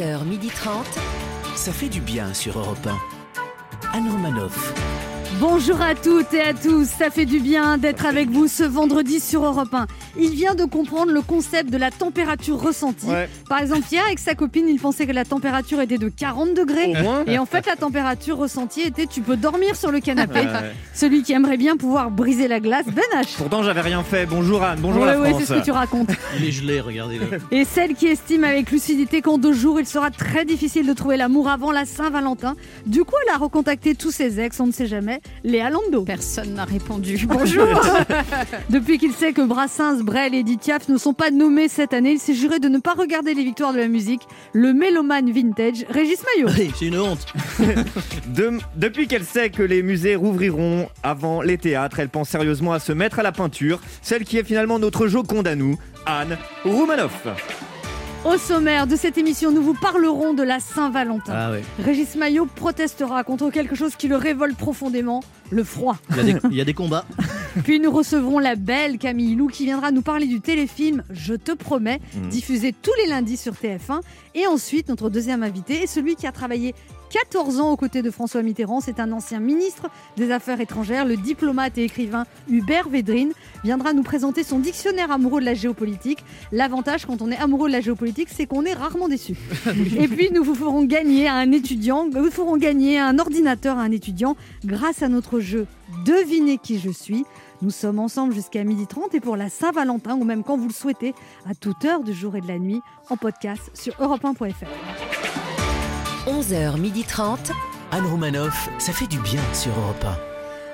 11h30. Ça fait du bien sur Europe 1. Anne Romanoff. Bonjour à toutes et à tous, ça fait du bien d'être avec vous ce vendredi sur Europe 1. Il vient de comprendre le concept de la température ressentie. Ouais. Par exemple, hier avec sa copine, il pensait que la température était de 40 degrés. Au moins. Et en fait, la température ressentie était tu peux dormir sur le canapé. Ouais. Celui qui aimerait bien pouvoir briser la glace, Ben H. Pourtant, j'avais rien fait. Bonjour Anne, bonjour Ouais, la ouais, France. c'est ce que tu racontes. Il est gelé, regardez-le. Et celle qui estime avec lucidité qu'en deux jours, il sera très difficile de trouver l'amour avant la Saint-Valentin. Du coup, elle a recontacté tous ses ex, on ne sait jamais, Léa Lando. Personne n'a répondu. Bonjour Depuis qu'il sait que Brassens, Brel et Edith Piaf ne sont pas nommés cette année, il s'est juré de ne pas regarder les victoires de la musique. Le mélomane vintage, Régis Maillot. C'est une honte. De- depuis qu'elle sait que les musées rouvriront avant les théâtres, elle pense sérieusement à se mettre à la peinture, celle qui est finalement notre Joconde à nous, Anne Roumanoff. Au sommaire de cette émission, nous vous parlerons de la Saint-Valentin. Ah ouais. Régis Maillot protestera contre quelque chose qui le révolte profondément, le froid. Il y, a des, il y a des combats. Puis nous recevrons la belle Camille Lou qui viendra nous parler du téléfilm Je te promets, diffusé tous les lundis sur TF1. Et ensuite, notre deuxième invité est celui qui a travaillé 14 ans aux côtés de François Mitterrand. C'est un ancien ministre des Affaires étrangères, le diplomate et écrivain Hubert Védrine, viendra nous présenter son dictionnaire amoureux de la géopolitique. L'avantage quand on est amoureux de la géopolitique, c'est qu'on est rarement déçu. et puis nous vous ferons gagner à un étudiant, nous vous ferons gagner un ordinateur à un étudiant grâce à notre jeu Devinez qui je suis. Nous sommes ensemble jusqu'à 12h30 et pour la Saint-Valentin, ou même quand vous le souhaitez, à toute heure du jour et de la nuit, en podcast sur europe1.fr. 11h30. Anne Romanoff, ça fait du bien sur Europe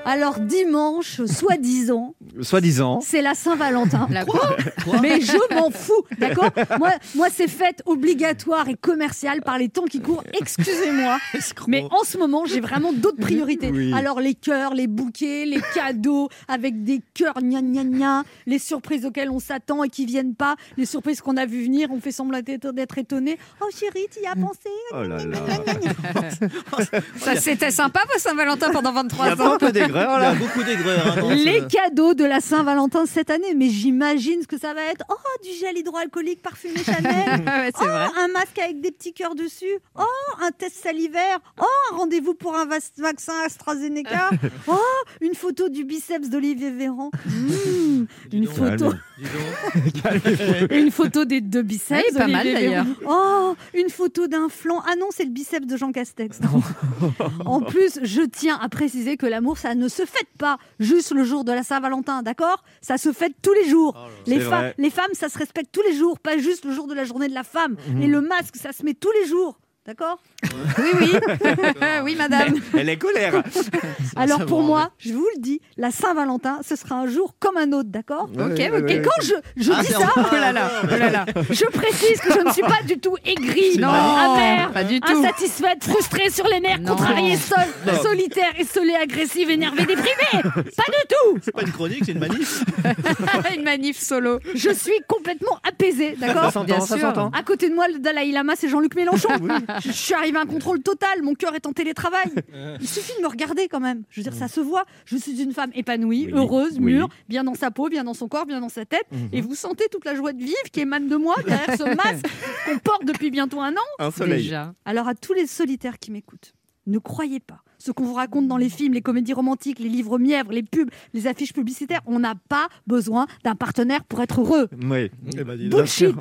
Alors dimanche, soi-disant, Soi-disant. c'est la Saint-Valentin. La quoi Mais je m'en fous, d'accord moi, moi, c'est fête obligatoire et commerciale par les temps qui courent. Excusez-moi, mais en ce moment, j'ai vraiment d'autres priorités. Oui. Alors les cœurs, les bouquets, les cadeaux avec des cœurs gna gna gna, les surprises auxquelles on s'attend et qui viennent pas, les surprises qu'on a vu venir, on fait semblant d'être étonné. Oh chérie, tu y as pensé? Oh là là. Ça, C'était sympa pour Saint-Valentin pendant Il y a 23 pas un ans. Peu d'aigreur Il y a là beaucoup d'aigreur. hein, Les ce- cadeaux de la Saint-Valentin cette année, mais j'imagine ce que ça va être. Oh, du gel hydroalcoolique parfumé Chanel. Ouais, oh, vrai. un masque avec des petits cœurs dessus. Oh, un test salivaire. Oh, un rendez-vous pour un vaccin AstraZeneca. Oh, une photo du biceps d'Olivier Véran. Mmh, Dis une donc, photo, une photo des deux biceps. Ouais, pas mal, d'ailleurs. Véran. Oh, une photo d'un flanc. Ah non, c'est le biceps de Jean Castex. en plus, je tiens à préciser que l'amour, ça ne se fête pas juste le jour de la Saint-Valentin, d'accord? Ça se fête tous les jours. les, C'est fa- vrai. les femmes, ça se respecte tous les jours, pas juste le jour de la journée de la femme. Et le masque, ça se met tous les jours. D'accord Oui, oui. oui, madame. Elle est colère. Alors pour moi, je vous le dis, la Saint-Valentin, ce sera un jour comme un autre, d'accord Ok, Ouais, ok. ouais, Et quand je, je Ah, dis ça, Oh là là, oh là là. je précise que je ne suis pas du tout aigrie, Non, amère, pas du tout. insatisfaite, frustrée sur les nerfs, Non. contrariée, Non. solitaire, essolée, agressive, énervée, déprimée. Pas du tout. C'est pas une chronique, c'est une manif. Une manif solo. Je suis complètement apaisée, Ça d'accord s'entend, ça sûr. s'entend. À côté de moi, le Dalai Lama, c'est Jean-Luc Mélenchon. Je suis arrivée à un contrôle total. Mon cœur est en télétravail. Il suffit de me regarder quand même. Je veux dire, ça se voit. Je suis une femme épanouie, Oui, heureuse, oui. mûre, bien dans sa peau, bien dans son corps, bien dans sa tête. Et vous sentez toute la joie de vivre qui émane de moi derrière ce masque qu'on porte depuis bientôt un an. Un soleil. Déjà. Alors à tous les solitaires qui m'écoutent, ne croyez pas ce qu'on vous raconte dans les films, les comédies romantiques, les livres mièvres, les pubs, les affiches publicitaires. On n'a pas besoin d'un partenaire pour être heureux. Oui. Eh ben. Bullshit.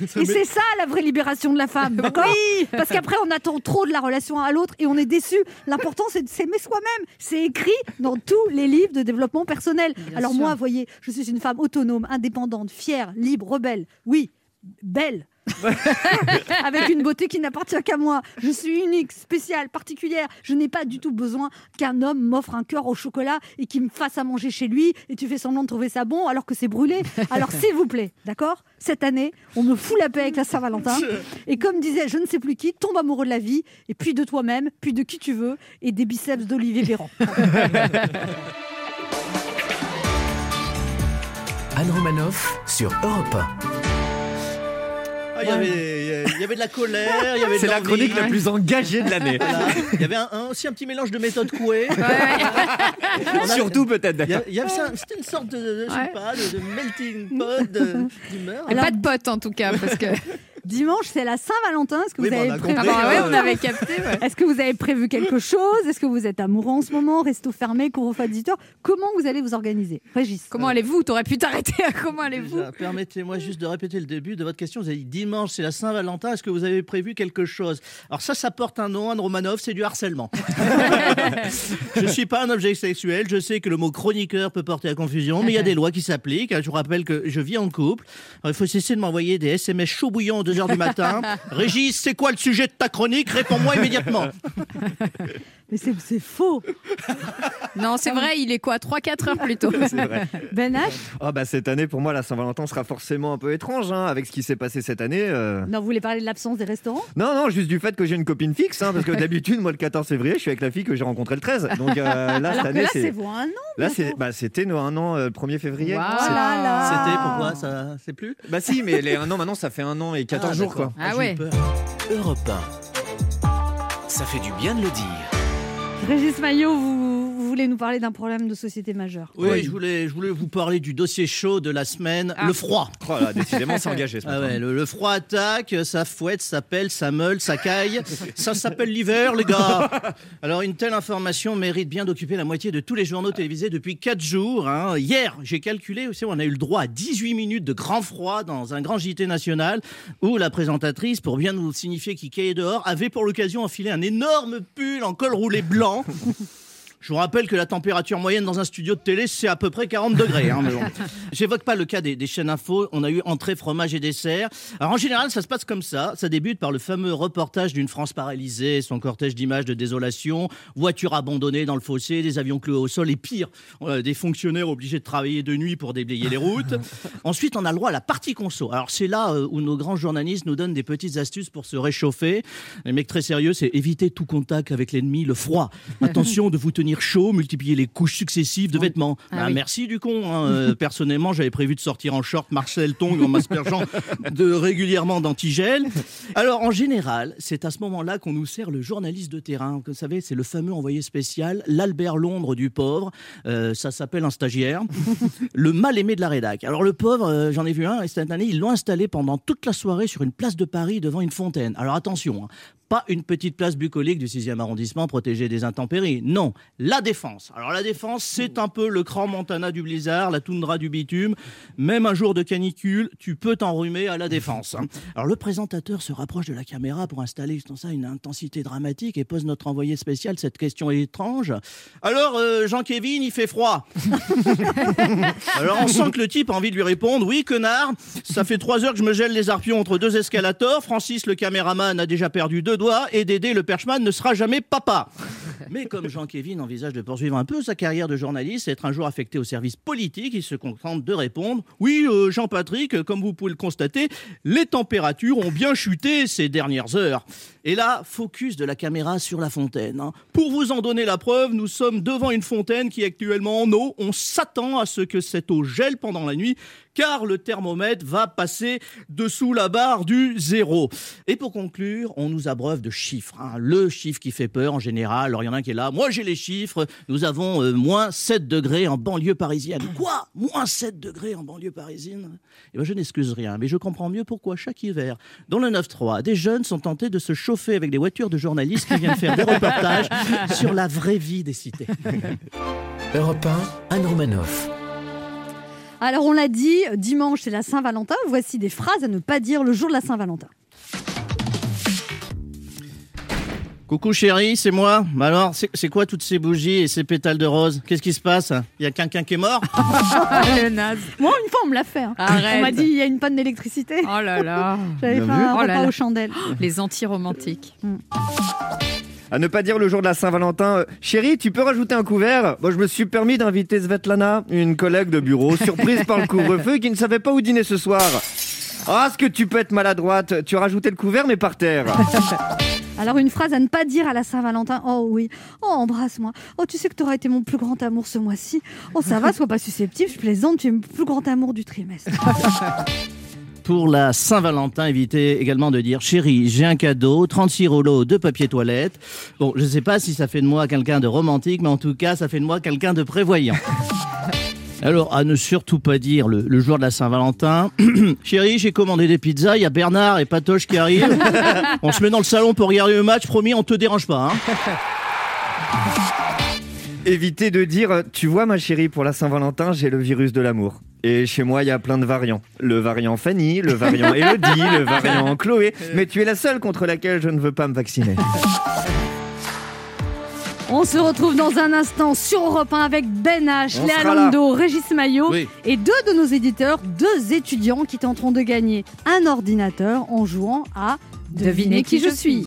Et c'est ça la vraie libération de la femme, d'accord Parce qu'après on attend trop de la relation à l'autre et on est déçu. L'important c'est de s'aimer soi-même. C'est écrit dans tous les livres de développement personnel. Alors moi, voyez, je suis une femme autonome, indépendante, fière, libre, rebelle. Oui, belle. Avec une beauté qui n'appartient qu'à moi. Je suis unique, spéciale, particulière. Je n'ai pas du tout besoin qu'un homme m'offre un cœur au chocolat et qu'il me fasse à manger chez lui et tu fais semblant de trouver ça bon alors que c'est brûlé. Alors s'il vous plaît, d'accord Cette année, on me fout la paix avec la Saint-Valentin. Et comme disait je ne sais plus qui, tombe amoureux de la vie et puis de toi-même, puis de qui tu veux et des biceps d'Olivier Véran. Anne Romanoff sur Europe il y avait- il y avait de la colère, il y avait de C'est la chronique la plus engagée de l'année. Voilà. Il y avait un- un- aussi un petit mélange de méthode couée. Surtout peut-être Il y avait C'était une sorte de, de- je sais Ouais. pas, de, de melting pot d'humeur. Pas de potes en tout cas, parce que. Dimanche, c'est la Saint-Valentin. Est-ce que, Oui, vous on avez prévu... Ah compris. ouais, Ouais, on ouais. avait capté. ouais. Est-ce que vous avez prévu quelque chose? Est-ce que vous êtes amoureux en ce moment? Resto fermé, couvre-feu à 18h Comment vous allez vous organiser? Régis Comment allez-vous? T'aurais pu t'arrêter à comment allez-vous? Permettez-moi juste de répéter le début de votre question. Vous avez dit dimanche, c'est la Saint-Valentin. Est-ce que vous avez prévu quelque chose? Alors ça, ça porte un nom, Anne Romanov, c'est du harcèlement. je suis pas un objet sexuel. Je sais que le mot chroniqueur peut porter à confusion, mais il y a des lois qui s'appliquent. Je vous rappelle que je vis en couple. Alors, il faut cesser de m'envoyer des SMS chaud bouillants à 2 heures du matin. Régis, c'est quoi le sujet de ta chronique? Réponds-moi immédiatement. Mais c'est c'est faux Non, c'est vrai, il est quoi 3-4 heures plus tôt. C'est vrai. Ben H Ah bah cette année pour moi la Saint-Valentin sera forcément un peu étrange hein, avec ce qui s'est passé cette année. euh. Non, vous voulez parler de l'absence des restaurants? Non non juste du fait que j'ai une copine fixe hein, parce que d'habitude moi le 14 février je suis avec la fille que j'ai rencontrée le 13 donc euh, là cette année là, c'est c'est vous un an là bah c'était un an euh, le 1er février. Oh là C'était pourquoi Ça, c'est plus? Bah si mais les un an maintenant ça fait un an et 14 Ah, jours d'accord. quoi. Ah eu ouais. Europe 1. Ça fait du bien de le dire. Régis Maillot, vous, voulez nous parler d'un problème de société majeur Oui, Je, voulais, je voulais vous parler du dossier chaud de la semaine, Ah. le froid. Oh là décidément c'est engagé ce Ah ouais, le, le froid attaque, ça fouette, ça pèle, ça meule, ça caille. Ça s'appelle l'hiver, les gars. Alors, une telle information mérite bien d'occuper la moitié de tous les journaux télévisés depuis 4 jours. hein. Hier, j'ai calculé aussi, on a eu le droit à 18 minutes de grand froid dans un grand JT national où la présentatrice, pour bien nous signifier qu'il caillait dehors, avait pour l'occasion enfilé un énorme pull en col roulé blanc. Je vous rappelle que la température moyenne dans un studio de télé, c'est à peu près 40 degrés. hein, bon. J'évoque pas le cas des, des chaînes info. On a eu entrée, fromage et dessert. Alors en général, ça se passe comme ça. Ça débute par le fameux reportage d'une France paralysée, son cortège d'images de désolation, voitures abandonnées dans le fossé, des avions cloués au sol et pire, euh, des fonctionnaires obligés de travailler de nuit pour déblayer les routes. Ensuite, on a le droit à la partie conso. Alors c'est là euh, où nos grands journalistes nous donnent des petites astuces pour se réchauffer. Les mecs très sérieux, c'est éviter tout contact avec l'ennemi, le froid. Attention de vous tenir chaud, multiplier les couches successives de vêtements. Ah Bah, oui. Merci du con. hein. Euh, personnellement, j'avais prévu de sortir en short Marcel Tong en m'aspergeant de régulièrement d'antigel. Alors en général, c'est à ce moment-là qu'on nous sert le journaliste de terrain. Vous savez, c'est le fameux envoyé spécial, l'Albert Londres du pauvre. Euh, ça s'appelle un stagiaire. le mal aimé de la rédac. Alors le pauvre, euh, j'en ai vu un, et cette année, ils l'ont installé pendant toute la soirée sur une place de Paris devant une fontaine. Alors attention, hein, pas une petite place bucolique du 6e arrondissement protégée des intempéries. Non, la défense. Alors la défense, c'est un peu le cran Montana du blizzard, la toundra du bitume. Même un jour de canicule, tu peux t'enrhumer à la défense. hein. Alors le présentateur se rapproche de la caméra pour installer justement ça une intensité dramatique et pose notre envoyé spécial cette question étrange. Alors euh, Jean-Kévin, il fait froid. Alors on sent que le type a envie de lui répondre Oui, connard, ça fait trois heures que je me gèle les arpions entre deux escalators. Francis, le caméraman, a déjà perdu deux et Dédé, le perchman, ne sera jamais papa. Mais comme Jean-Kévin envisage de poursuivre un peu sa carrière de journaliste et être un jour affecté au service politique, il se contente de répondre Oui, euh, Jean-Patrick, comme vous pouvez le constater, les températures ont bien chuté ces dernières heures. Et là, focus de la caméra sur la fontaine. hein. Pour vous en donner la preuve, nous sommes devant une fontaine qui est actuellement en eau. On s'attend à ce que cette eau gèle pendant la nuit, car le thermomètre va passer dessous la barre du zéro. Et pour conclure, on nous abreuve de chiffres. hein. Le chiffre qui fait peur en général. Alors il y en a un qui est là. Moi j'ai les chiffres. Nous avons euh, moins 7 degrés en banlieue parisienne. Quoi? Moins 7 degrés en banlieue parisienne? Eh ben, je n'excuse rien, mais je comprends mieux pourquoi chaque hiver, dans le 9-3, des jeunes sont tentés de se chauffer avec des voitures de journalistes qui viennent faire des reportages sur la vraie vie des cités. Europe 1, Anne Romanoff. Alors on l'a dit, dimanche c'est la Saint-Valentin. Voici des phrases à ne pas dire le jour de la Saint-Valentin. Coucou chérie, c'est moi. Bah alors, c'est quoi toutes ces bougies et ces pétales de rose? Qu'est-ce qui se passe? Il y a quelqu'un qui est mort? Le naze. Moi une fois on me l'a fait. hein. Arrête. On m'a dit il y a une panne d'électricité. Oh là là. J'avais fait un Oh là repas là. aux chandelles. Les anti-romantiques. À ne pas dire le jour de la Saint-Valentin. euh, Chérie, tu peux rajouter un couvert? Moi, je me suis permis d'inviter Svetlana, une collègue de bureau, surprise par le couvre-feu, qui ne savait pas où dîner ce soir. Ah, est-ce que tu peux être maladroite Tu as rajouté le couvert, mais par terre. Alors une phrase à ne pas dire à la Saint-Valentin. Oh oui. Oh embrasse-moi. Oh tu sais que tu auras été mon plus grand amour ce mois-ci. Oh ça va, sois pas susceptible. Je plaisante. Tu es mon plus grand amour du trimestre. Pour la Saint-Valentin, évitez également de dire chérie, j'ai un cadeau, 36 rouleaux de papier toilette. Bon, je ne sais pas si ça fait de moi quelqu'un de romantique, mais en tout cas, ça fait de moi quelqu'un de prévoyant. Alors, à ne surtout pas dire le, le jour de la Saint-Valentin. Chérie, j'ai commandé des pizzas, il y a Bernard et Patoche qui arrivent. on se met dans le salon pour regarder le match, promis, on te dérange pas. Hein. Évitez de dire Tu vois, ma chérie, pour la Saint-Valentin, j'ai le virus de l'amour. Et chez moi, il y a plein de variants. Le variant Fanny, le variant Elodie, le variant Chloé. Mais tu es la seule contre laquelle je ne veux pas me vacciner. On se retrouve dans un instant sur Europe 1 avec Ben H, On Léa Lando, Régis Maillot Oui. et deux de nos éditeurs, deux étudiants qui tenteront de gagner un ordinateur en jouant à Devinez qui je suis.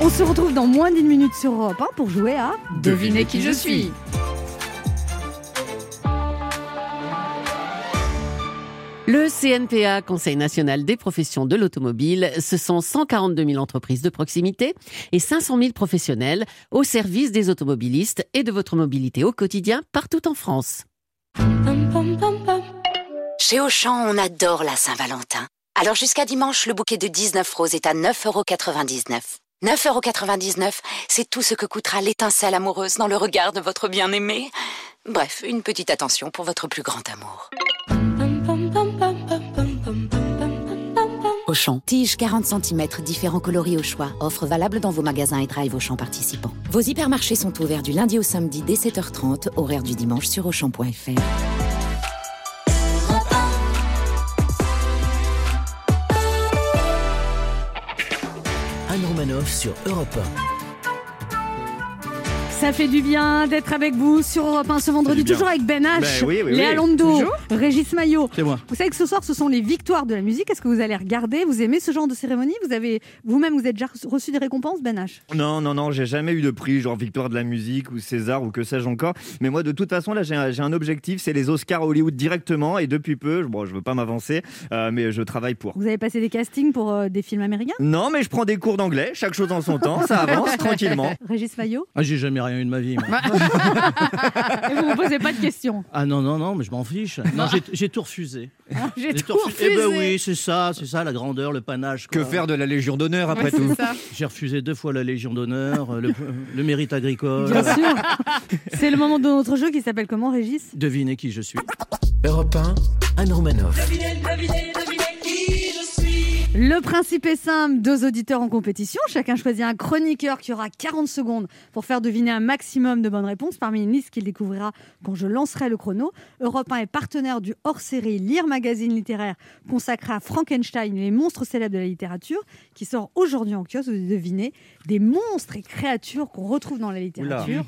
On se retrouve dans moins d'une minute sur Europe 1 pour jouer à Devinez qui je suis. Le CNPA, Conseil national des professions de l'automobile, ce sont 142 000 entreprises de proximité et 500 000 professionnels au service des automobilistes et de votre mobilité au quotidien partout en France. Chez Auchan, on adore la Saint-Valentin. Alors jusqu'à dimanche, le bouquet de 19 roses est à 9,99€. 9,99€, c'est tout ce que coûtera l'étincelle amoureuse dans le regard de votre bien-aimé. Bref, une petite attention pour votre plus grand amour. Auchan. Tige 40 cm, différents coloris au choix. Offre valable dans vos magasins et drive Auchan participants. Vos hypermarchés sont ouverts du lundi au samedi dès 7h30, horaire du dimanche sur Auchan.fr. Anne Romanoff sur Europe Ça fait du bien d'être avec vous sur Europe 1 ce vendredi, toujours avec Ben H, Ben oui, oui, Léa oui. Lando, Régis Maillot. C'est moi. Vous savez que ce soir, ce sont les victoires de la musique. Est-ce que vous allez regarder? Vous aimez ce genre de cérémonie? Vous avez vous-même, vous êtes déjà reçu des récompenses, Ben H? Non, non, non, j'ai jamais eu de prix, genre victoire de la musique ou César ou que sais-je encore. Mais moi, de toute façon, là, j'ai un, j'ai un objectif, c'est les Oscars Hollywood directement. Et depuis peu, bon, je veux pas m'avancer, euh, mais je travaille pour. Vous avez passé des castings pour euh, des films américains? Non, mais je prends des cours d'anglais, chaque chose en son temps, ça avance tranquillement. Régis Maillot? Ah, j'ai jamais rien eu de ma vie. moi. Et vous ne me posez pas de questions? Ah non, non, non, mais je m'en fiche. Non, j'ai- j'ai tout refusé. J'ai J'ai tout Eh ben refusé. oui, c'est ça, c'est ça, la grandeur, le panache. Que faire de la Légion d'honneur après Ouais, tout. J'ai refusé deux fois la Légion d'honneur, euh, le, le mérite agricole. Bien sûr. C'est le moment de notre jeu qui s'appelle comment, Régis? Devinez qui je suis. Europe 1, Anne Romanoff. Le principe est simple, deux auditeurs en compétition, chacun choisit un chroniqueur qui aura 40 secondes pour faire deviner un maximum de bonnes réponses. Parmi une liste qu'il découvrira quand je lancerai le chrono. Europe 1 est partenaire du hors-série Lire Magazine littéraire consacré à Frankenstein les monstres célèbres de la littérature qui sort aujourd'hui en kiosque, vous devinez, des monstres et créatures qu'on retrouve dans la littérature.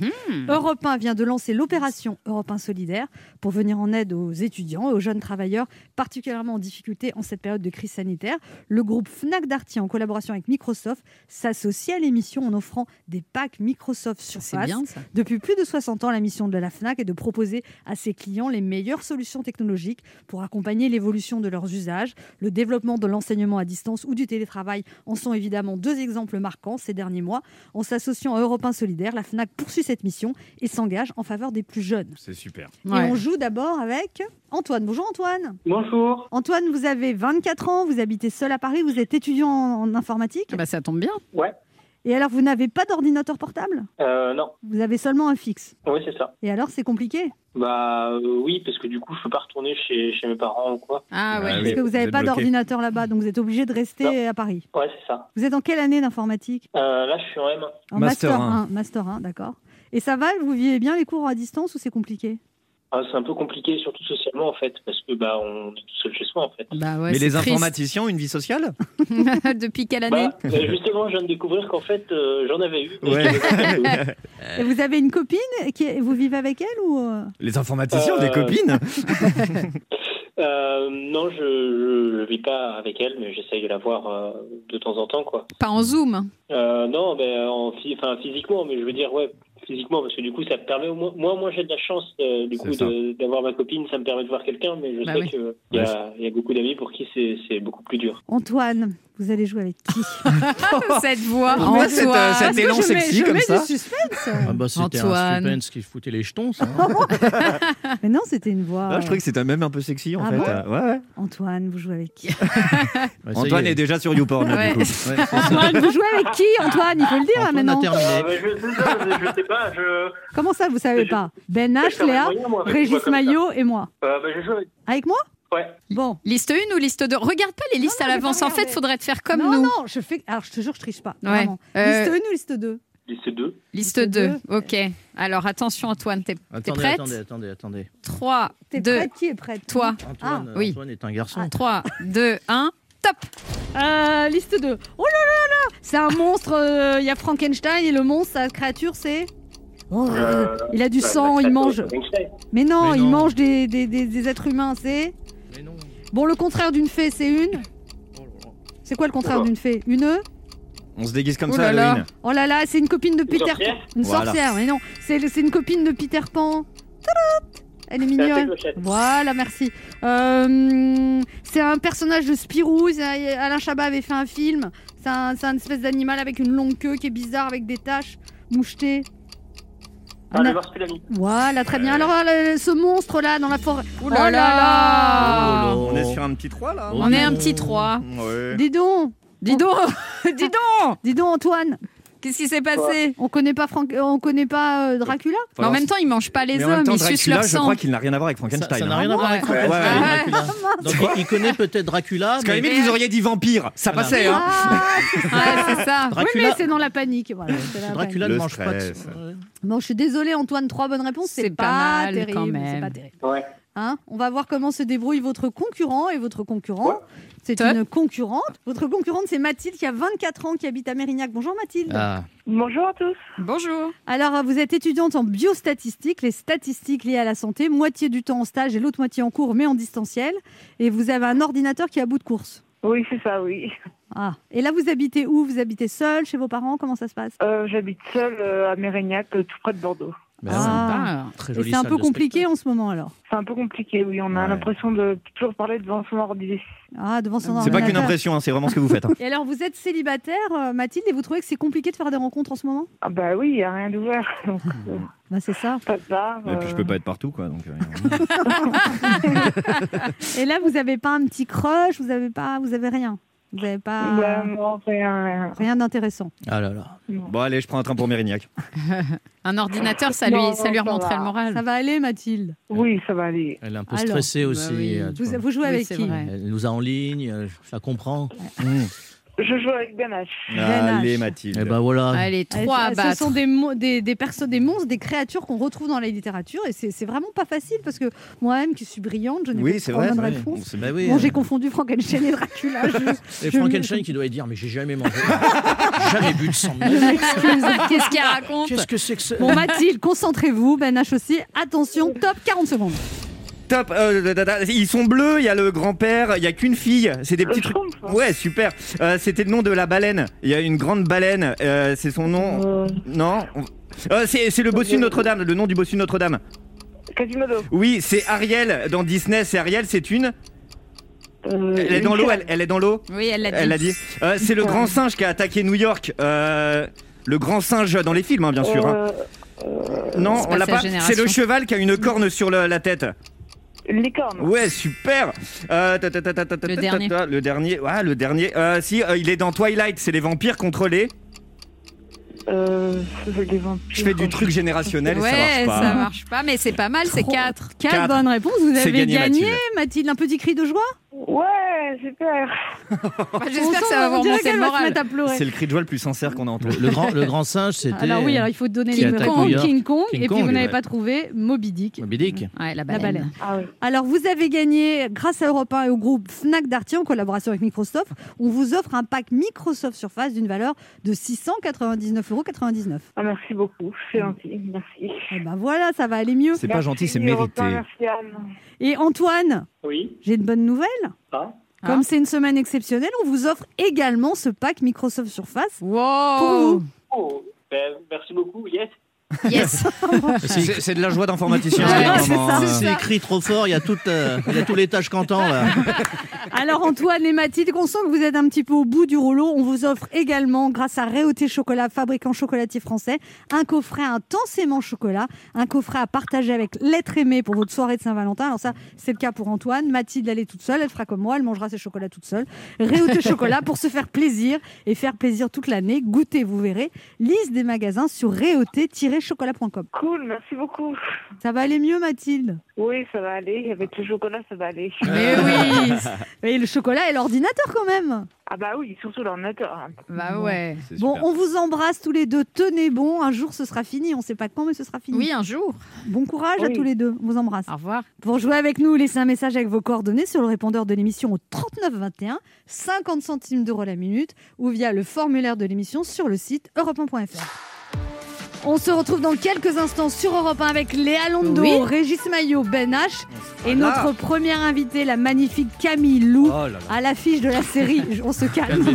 Europe 1 vient de lancer l'opération Europe 1 Solidaire pour venir en aide aux étudiants et aux jeunes travailleurs particulièrement en difficulté en cette période de crise sanitaire. Le groupe Fnac Darty, en collaboration avec Microsoft, s'associe à l'émission en offrant des packs Microsoft Surface. bien. Depuis plus de 60 ans, la mission de la FNAC est de proposer à ses clients les meilleures solutions technologiques pour accompagner l'évolution de leurs usages. Le développement de l'enseignement à distance ou du télétravail en sont évidemment deux exemples marquants ces derniers mois. En s'associant à Europe 1 Solidaire, la FNAC poursuit cette mission et s'engage en faveur des plus jeunes. C'est super. Et Ouais. on joue d'abord avec Antoine. Bonjour Antoine. Bonjour. Antoine, vous avez 24 ans, vous habitez seul à Paris, vous êtes étudiant en en informatique. Ah bah, ça tombe bien. Ouais. Et alors, vous n'avez pas d'ordinateur portable? Euh, non. Vous avez seulement un fixe? Oui, c'est ça. Et alors, c'est compliqué? Bah euh, oui, parce que du coup, je peux pas retourner chez, chez mes parents ou quoi. Ah ouais. Ah Parce oui, que vous n'avez pas d'ordinateur là-bas, donc vous êtes obligé de rester à Paris. Ouais, c'est ça. Vous êtes en quelle année d'informatique? Euh, là, je suis en M1. En Master Master 1. 1. Master 1, d'accord. Et ça va? Vous vivez bien les cours à distance ou c'est compliqué? Ah, c'est un peu compliqué, surtout socialement en fait, parce que bah on est tout seul chez soi en fait. Bah ouais, Mais les triste. informaticiens ont une vie sociale? Depuis quelle année? Bah, euh, justement, je viens de découvrir qu'en fait, euh, j'en avais eu. Ouais. Et vous avez une copine qui est- Vous vivez avec elle ou euh? Les informaticiens ont des copines Euh, non, je, je vis pas avec elle, mais j'essaye de la voir euh, de temps en temps, quoi. Pas en Zoom? Euh, non, ben, en, enfin, physiquement, mais je veux dire, ouais, physiquement, parce que du coup, ça me permet, au moins- moi, moi, j'ai de la chance, euh, du coup, d'avoir ma copine, ça me permet de voir quelqu'un, mais je Bah sais oui. qu'il y, a- il y a beaucoup d'amis pour qui c'est beaucoup plus dur. Antoine, Vous allez jouer avec qui Cette voix. Cette, euh, Antoine. cet Parce que élan je mets, sexy je comme mets ça du suspense. Ah bah c'était un Antoine. suspense qui foutait les jetons, ça. hein. Mais non, c'était une voix. Ah, Je trouvais que c'était même un peu sexy en Ah fait. bon Euh, ouais, ouais. Antoine, vous jouez avec qui Ouais, Antoine est déjà sur YouPorn là, Ouais. du coup. Antoine, vous jouez avec qui, Antoine? Il faut le dire là, Antoine a maintenant. terminé. Ah, bah, je, sais pas, je, je sais pas, je. Comment ça, vous savez pas? Ben H, Léa, Régis. Maillot et moi. Euh, bah, je joue avec. Avec moi? Ouais. Bon. Liste 1 ou liste 2 Regarde pas les listes Non, à non, j'ai l'avance. En fait, faudrait te faire comme non, nous. non, je fais. Alors, je te jure, je triche pas. Ouais. Euh, Liste 1 ou liste 2 Liste 2. Liste Liste 2. deux. Ok. Alors attention, Antoine, t'es Attendez, prête? attendez, attendez, attendez. 3, T'es 2, prête? Qui est prête? toi. Antoine, euh, oui. Antoine est un garçon. 3, 2, 1, top Euh, liste 2. Oh là là là C'est un monstre. euh, Il y a Frankenstein et le monstre, sa créature, c'est. Oh, Euh, il a du bah, sang, bah, il ça, mange. Frankenstein. Mais non, Mais il non. mange des, des, des, des êtres humains, c'est. Bon, le contraire d'une fée, c'est une. Oh. C'est quoi le contraire Oula. d'une fée? Une On se déguise comme Oh ça, là. Halloween. Oh là là, c'est une copine de Peter Pan. Une Voilà. sorcière, mais non. C'est une copine de Peter Pan. Elle est mignonne. Voilà, merci. Euh, c'est un personnage de Spirou. Alain Chabat avait fait un film. C'est un, c'est un espèce d'animal avec une longue queue qui est bizarre, avec des taches mouchetées. Ah, le marsupilami. Voilà, très bien. Alors, le- ce monstre-là dans la forêt. Ouh là là Oh On est sur un petit 3 là. Oh On est un petit 3. Ouais. Dis donc, Dis donc Dis donc dis donc, Antoine. Qu'est-ce qui s'est passé On connaît pas Franck, on connaît pas euh, Dracula Mais En même temps, ils mangent pas les Mais en même hommes, temps, ils sucent Dracula, leur je sang. crois qu'il n'a rien à voir avec Ça Frankenstein. ça n'a hein. rien à voir avec Ouais. Frankenstein, Ouais. Dracula. Donc il- il connaît peut-être Dracula, Parce qu'à la mais limite, vous auriez dit vampire. Ça Voilà. passait, hein. Ah, Ouais, c'est ça. oui, Dracula, mais c'est dans la panique. Voilà, c'est la Dracula Le ne mange pas de stress. Ouais. Bon, je suis désolée, Antoine, trois bonnes réponses, c'est C'est pas, pas mal, terrible. quand C'est même. pas terrible. Ouais. Hein On va voir comment se débrouille votre concurrent et votre concurrent. Ouais. C'est une concurrente. Votre concurrente, c'est Mathilde qui a 24 ans, qui habite à Mérignac. Bonjour Mathilde. Ah. Bonjour à tous. Bonjour. Alors, vous êtes étudiante en biostatistique, les statistiques liées à la santé, moitié du temps en stage et l'autre moitié en cours, mais en distanciel. Et vous avez un ordinateur qui est à bout de course. Oui, c'est ça, oui. Ah. Et là, vous habitez où? Vous habitez seul, chez vos parents? Comment ça se passe? Euh, J'habite seule euh, à Mérignac, euh, tout près de Bordeaux. Ben Ah. c'est un peu compliqué en ce moment alors. C'est un peu compliqué, oui. On a Ouais. l'impression de toujours parler devant son ordi. Ah, devant son C'est pas qu'une ordinateur. impression, hein, c'est vraiment ce que vous faites. hein. Et alors, vous êtes célibataire, euh, Mathilde, et vous trouvez que c'est compliqué de faire des rencontres en ce moment? Ah bah oui, il n'y a rien d'ouvert. Donc, euh, Bah, c'est ça. pas de bar. Et puis je euh, peux pas être partout, quoi. Donc, euh, Et là, vous avez pas un petit crush, vous avez pas, vous avez rien? Vous avez pas bah, non, rien, rien. d'intéressant. Ah là là. Bon, allez, je prends un train pour Mérignac. Un ordinateur, ça lui, Non, ça lui ça remonterait va. le moral. Ça va aller, Mathilde? Oui, ça va aller. Elle est un peu Alors, stressée bah aussi. oui. euh, Vous, jouez Oui, avec c'est qui? vrai. Elle nous a en ligne, euh, ça comprend. Mmh. Je joue avec Ben H. Allez. Mathilde. Et ben voilà. Allez, 3 à Ce sont des, mo- des, des, des monstres, des créatures qu'on retrouve dans la littérature. Et c'est vraiment pas facile parce que moi-même, qui suis brillante, je n'ai Oui, pas trois réponses. C'est- Bah oui, Bon, euh, j'ai confondu Frankenstein et Dracula. je- et Frankenstein qui doit dire mais j'ai jamais mangé, jamais bu de sang. Qu'est-ce qu'il raconte? Qu'est-ce que c'est que ça Bon, Mathilde, concentrez-vous. Ben H aussi. Attention, top 40 secondes. Top. euh, ils sont bleus. Il y a le grand-père. Il y a qu'une fille. C'est des petits trucs. Schtroumpf. Ouais, super. Euh, C'était le nom de la baleine. Il y a une grande baleine. euh, c'est son nom. Euh, Non. on- Euh, c'est le bossu de Notre-Dame. Le nom du bossu de Notre-Dame. Quasimodo. Oui, c'est Ariel dans Disney. C'est Ariel. C'est une. Euh, Elle est dans l'eau. Elle, est dans l'eau. Oui, elle l'a dit. Elle l'a dit. Euh, c'est le grand singe qui a attaqué New York. Euh, le grand singe dans les films, hein, bien sûr. hein. Non, on l'a pas. C'est le cheval qui a une corne sur le- la tête. Une licorne. Ouais, super. Euh, ta, ta, ta, Le dernier. Le dernier. Ouais, le dernier. Euh, si, euh, il est dans Twilight. C'est les vampires contre les. Euh, les vampires. Je fais du truc générationnel et Ouais, ça marche pas. ça marche pas, mais c'est pas mal, c'est Trop. 4. Quatre Quatre. bonnes réponses. Vous avez gagné, gagné, Mathilde. Mathilde. Un petit cri de joie Ouais, super. J'espère que ça va remonter qu'elle le moral. mettre à pleurer. C'est le cri de joie le plus sincère qu'on a entendu. Le, grand, le grand singe, c'était. Alors oui, alors il faut donner les New York. King Kong, King et puis Kong, vous n'avez ouais. pas trouvé Moby Dick. Moby Dick. Ouais, la La baleine. Ah oui. Alors, vous avez gagné, grâce à Europe 1 et au groupe Fnac Darty, en collaboration avec Microsoft, on vous offre un pack Microsoft Surface d'une valeur de 699,99 euros. Ah, merci beaucoup. C'est gentil. Merci. Et ben voilà, ça va aller mieux. C'est pas gentil, c'est mérité. Merci Anne. Et Antoine, Oui. j'ai une bonne nouvelle. Ah. Comme c'est une semaine exceptionnelle, on vous offre également ce pack Microsoft Surface. Pour Wow vous. Oh, ben, merci beaucoup. Yes. Yes. C'est c'est de la joie d'informaticien. Ouais, c'est ça, hein. c'est écrit trop fort, il y a tout, euh, il y a tous les tâches cantant là. Alors Antoine et Mathilde, on sent que vous êtes un petit peu au bout du rouleau. On vous offre également, grâce à Réauté Chocolat, fabricant chocolatier français, un coffret intensément chocolat, un coffret à partager avec l'être aimé pour votre soirée de Saint-Valentin. Alors ça, c'est le cas pour Antoine. Mathilde, elle est toute seule, elle fera comme moi, elle mangera ses chocolats toute seule. Réauté Chocolat pour se faire plaisir et faire plaisir toute l'année. Goûtez, vous verrez. Liste des magasins sur réauté-chocolat.com. Cool, merci beaucoup. Ça va aller mieux, Mathilde? Oui, ça va aller. Avec le chocolat, ça va aller. Mais oui Et le chocolat et l'ordinateur quand même Ah bah oui, surtout l'ordinateur. hein. Bah ouais. Bon, on vous embrasse tous les deux. Tenez bon. Un jour, ce sera fini. On ne sait pas quand, mais ce sera fini. Oui, un jour. Bon courage à tous les deux. On vous embrasse. Au revoir. Pour jouer avec nous, laissez un message avec vos coordonnées sur le répondeur de l'émission au 39 21, 50 centimes d'euros la minute, ou via le formulaire de l'émission sur le site europe1.fr. On se retrouve dans quelques instants sur Europe 1 avec Léa Londo, Oui. Régis Maillot, Ben H et Voilà. notre première invitée, la magnifique Camille Lou, Oh là là. à l'affiche de la série. On se calme.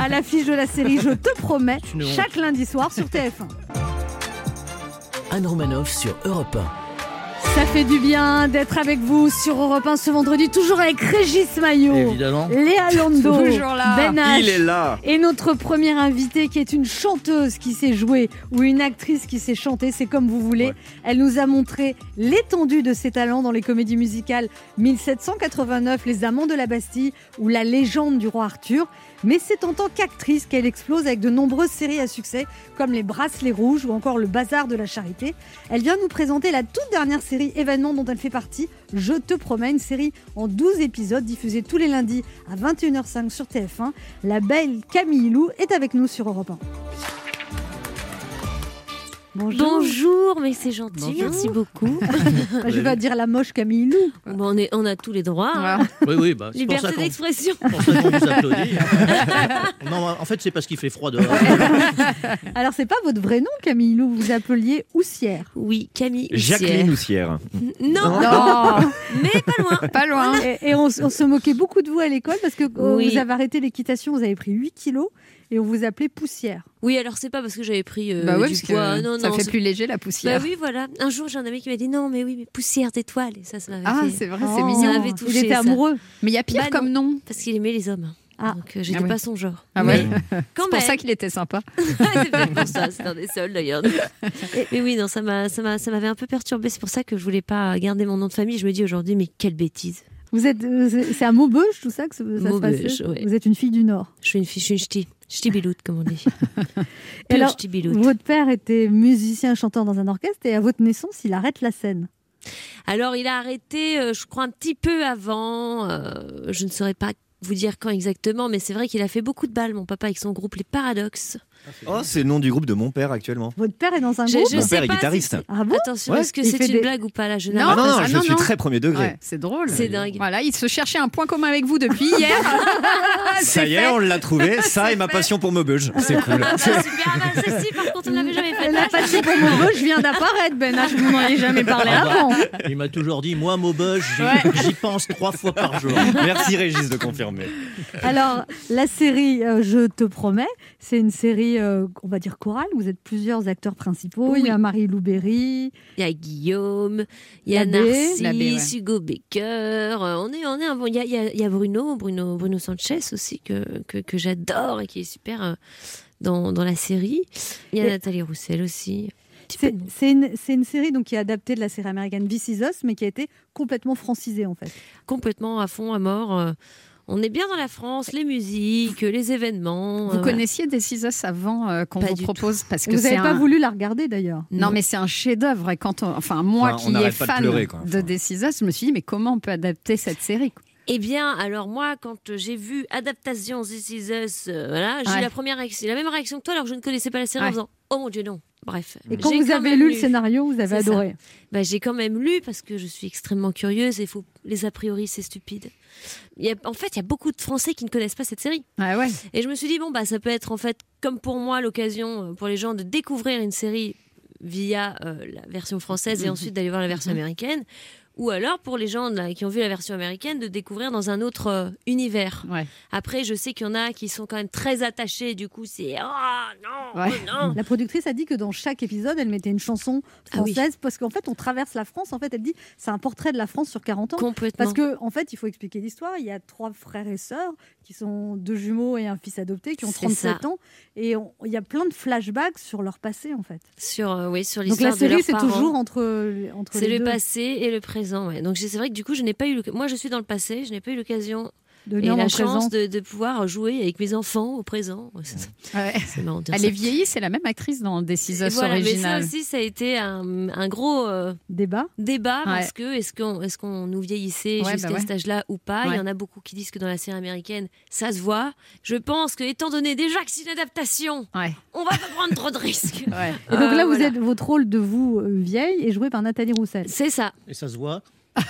À l'affiche de la série Je te promets, chaque lundi soir sur TF1. Anne Romanoff sur Europe Ça fait du bien d'être avec vous sur Europe 1 ce vendredi, toujours avec Régis Maillot, Évidemment. Léa Lando. Ben H, Il est là. et notre première invitée qui est une chanteuse qui sait jouer ou une actrice qui sait chanter, c'est comme vous voulez. Ouais. Elle nous a montré l'étendue de ses talents dans les comédies musicales 1789, Les Amants de la Bastille ou La légende du roi Arthur. Mais c'est en tant qu'actrice qu'elle explose avec de nombreuses séries à succès comme Les Bracelets Rouges ou encore Le Bazar de la Charité. Elle vient nous présenter la toute dernière série événement dont elle fait partie, Je te promets, une série en 12 épisodes diffusée tous les lundis à 21h05 sur TF1. La belle Camille Lou est avec nous sur Europe 1. Bonjour. Bonjour, mais c'est gentil, Bonjour. merci beaucoup. Bah, Je vais dire la moche Camille Lou. Bon, on, est, on a tous les droits. hein. Oui, oui, bah, c'est pour ça Liberté qu'on d'expression. non, en fait, c'est parce qu'il fait froid dehors. Alors, c'est pas votre vrai nom, Camille Lou. Vous appeliez Houssière. Oui, Camille. Jacqueline Houssière. Houssière. Non, Non, mais pas loin. pas loin. Et, et on, se moquait beaucoup de vous à l'école parce que Oui. vous avez arrêté l'équitation, vous avez pris 8 kilos et on vous appelait Poussière. Oui, alors c'est pas parce que j'avais pris euh, Bah ouais, du parce poids. que non, ça non, fait plus léger la Bah poussière. oui, voilà. Un jour, j'ai un ami qui m'a dit non, mais oui, mais poussière d'étoiles. Et ça, ça m'avait Ah, fait. c'est vrai, Oh, c'est mignon. Ça avait Il touché, était ça. amoureux. Mais il y a pire Bah comme nom. Parce qu'il aimait les hommes. Ah. Donc euh, j'étais Ah oui. pas son genre. Ah ouais. C'est pour ça qu'il était sympa. c'est peut-être pour ça, c'est un des seuls d'ailleurs. mais oui, non, ça m'a, ça m'a, ça m'avait un peu perturbé. C'est pour ça que je voulais pas garder mon nom de famille. Je me dis aujourd'hui, mais quelle bêtise. Vous êtes, euh, c'est à Maubeuge, tout ça, que ça se Maubeuge, passait? ouais. Vous êtes une fille du Nord. Je suis une fille, je suis une ch'ti, ch'ti biloute, comme on dit. Et alors. Votre père était musicien, chanteur dans un orchestre et à votre naissance, il arrête la scène. Alors, il a arrêté, euh, je crois, un petit peu avant. euh, je ne saurais pas vous dire quand exactement, mais c'est vrai qu'il a fait beaucoup de balles, mon papa, avec son groupe Les Paradoxes. Oh, c'est le nom du groupe de mon père actuellement. Votre père est dans un Je- groupe je Mon père est si guitariste. Ah bon Attention, Ouais. est-ce que c'est une des- blague ou pas là Je Non, Ah non, non, ah je non, suis non. très premier degré. Ouais, c'est drôle. C'est dingue. Voilà, il se cherchait un point commun avec vous depuis hier. Ça y est, on l'a trouvé. Ça et ma passion pour Maubeuge. C'est cool. Ah, super, ah, bah, celle-ci, par contre, on l'avait jamais fait. La passion pour Maubeuge vient d'apparaître, Ben H. Vous n'en avez jamais parlé Ah bah. avant. Il m'a toujours dit, moi, Maubeuge, j'y j'y pense trois fois par jour. Merci Régis de confirmer. Alors, la série euh, Je te promets, c'est une série, euh, on va dire chorale. Vous êtes plusieurs acteurs principaux. Il y a Marie Louberry. Il y a Guillaume, il y a. Narcisse, ouais. Hugo Becker. euh, On est, on est un bon. Il y a, il y a- il y a Bruno, Bruno, Bruno Sanchez aussi que, que, que j'adore et qui est super euh, dans, dans la série. Il y a Et- Nathalie Roussel aussi. C'est une, une série donc, qui est adaptée de la série américaine This Is Us, mais qui a été complètement francisée en fait. Complètement à fond, à mort. euh, On est bien dans la France, les musiques, les événements. Vous euh, connaissiez des Us avant euh, qu'on vous propose parce que vous n'avez pas un... voulu la regarder d'ailleurs. Non, mais c'est un chef-d'œuvre. Et quand on- enfin, moi Enfin, qui est pas de fan pleurer, quoi. de je me suis dit, mais comment on peut adapter cette série quoi? Eh bien, alors moi, quand j'ai vu adaptation This Is Us, euh, voilà, j'ai eu Ouais. la première réaction, la même réaction que toi, alors que je ne connaissais pas la série en Ouais. faisant Oh mon Dieu, non. Bref. Et quand vous avez lu le scénario, vous avez adoré. Bah, j'ai quand même lu parce que je suis extrêmement curieuse et faut les a priori c'est stupide. Il y a- en fait, il y a beaucoup de Français qui ne connaissent pas cette série. Ah ouais. Et je me suis dit bon bah ça peut être en fait comme pour moi l'occasion euh, pour les gens de découvrir une série via euh, la version française et ensuite d'aller voir la version américaine ou alors pour les gens là, qui ont vu la version américaine de découvrir dans un autre euh, univers. Après, je sais qu'il y en a qui sont quand même très attachés, du coup, c'est ah non, Ouais. oh, non. La productrice a dit que dans chaque épisode, elle mettait une chanson Ah oui. française parce qu'en fait, on traverse la France. En fait, elle dit c'est un portrait de la France sur 40 ans. Complètement. Parce que en fait, il faut expliquer l'histoire. Il y a trois frères et sœurs qui sont deux jumeaux et un fils adopté qui ont C'est 37 ça. ans et il y a plein de flashbacks sur leur passé en fait. Sur, euh, oui, sur Donc l'histoire la de série, leurs c'est parents. toujours entre entre C'est le deux. passé et le présent. Donc c'est vrai que du coup, je n'ai pas eu. le- Moi, je suis dans le passé. Je n'ai pas eu l'occasion De et la chance de, de pouvoir jouer avec mes enfants au présent. Ouais, marrant Elle ça. est vieillie, c'est la même actrice dans Et Us voilà, mais ça aussi, ça a été un, un gros euh, débat. Débat parce que est-ce qu'on est qu'on nous vieillissait Ouais, jusqu'à bah ouais. cet âge-là ou pas? Il y en a beaucoup qui disent que dans la série américaine, ça se voit. Je pense que, étant donné déjà que c'est une adaptation, on va pas prendre trop de risques. Et donc Euh, là, vous voilà. êtes votre rôle de vous euh, vieille est joué par Nathalie Roussel. C'est ça. Et ça se voit.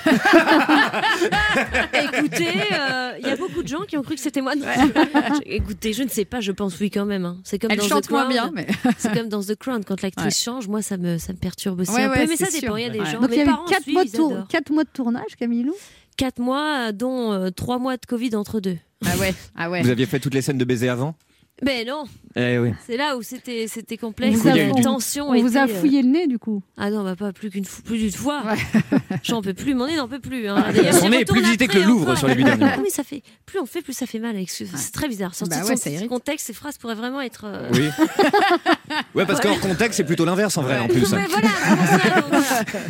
Écoutez, euh, il y a beaucoup de gens qui ont cru que c'était moi. Écoutez, je ne sais pas, je pense oui quand même. hein. C'est comme Elle dans chante The moins Crown. bien, mais- C'est comme dans The Crown, quand l'actrice change, moi ça me, ça me perturbe aussi Ouais, un peu. ouais, Mais ça c'est dépend, il y a des Ouais. gens. Donc il y a eu parents 4 suivent, mois, tour- quatre mois de tournage, Camillou Quatre mois, dont 3 mois de Covid entre deux. Ah ouais, ah ouais. Vous aviez fait toutes les scènes de baiser avant? Ben non, Eh oui. c'est là où c'était c'était On complexe. vous La on- tension on vous a euh, fouillé le nez du coup. Ah non, bah pas plus qu'une fou- plus d'une fois. J'en peux plus, mon nez n'en peut plus. hein. Son nez est plus visité que le Louvre sur les huit derniers. Ah oui, ça fait. Plus on fait, plus ça fait mal. avec ce- C'est très bizarre. Sorti Bah de ouais, son ça irrite. contexte, ces phrases pourraient vraiment être. euh, Oui. Ouais, parce qu'en contexte, c'est plutôt l'inverse en vrai, en plus. Mais voilà, vraiment ça, donc voilà.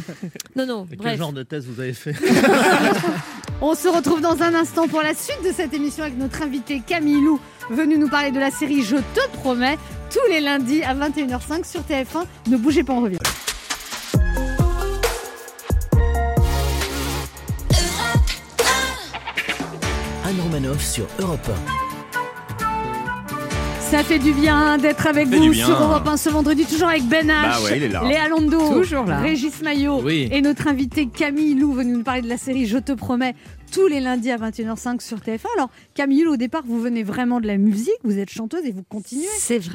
Non, non, Quel genre de thèse vous avez fait On se retrouve dans un instant pour la suite de cette émission avec notre invité Camille Lou, venu nous parler de la série Je te promets, tous les lundis à 21h05 sur TF1. Ne bougez pas, on revient. Anne Romanoff sur Europe Ça fait du bien d'être avec Fait vous sur Europe 1 ce vendredi, toujours avec Ben H, Bah ouais, il est là. Léa Toujours là. Régis Maillot Oui. et notre invité Camille Lou, venu nous parler de la série Je te promets, tous les lundis à 21h05 sur TF1. Alors, Camille au départ, vous venez vraiment de la musique, vous êtes chanteuse et vous continuez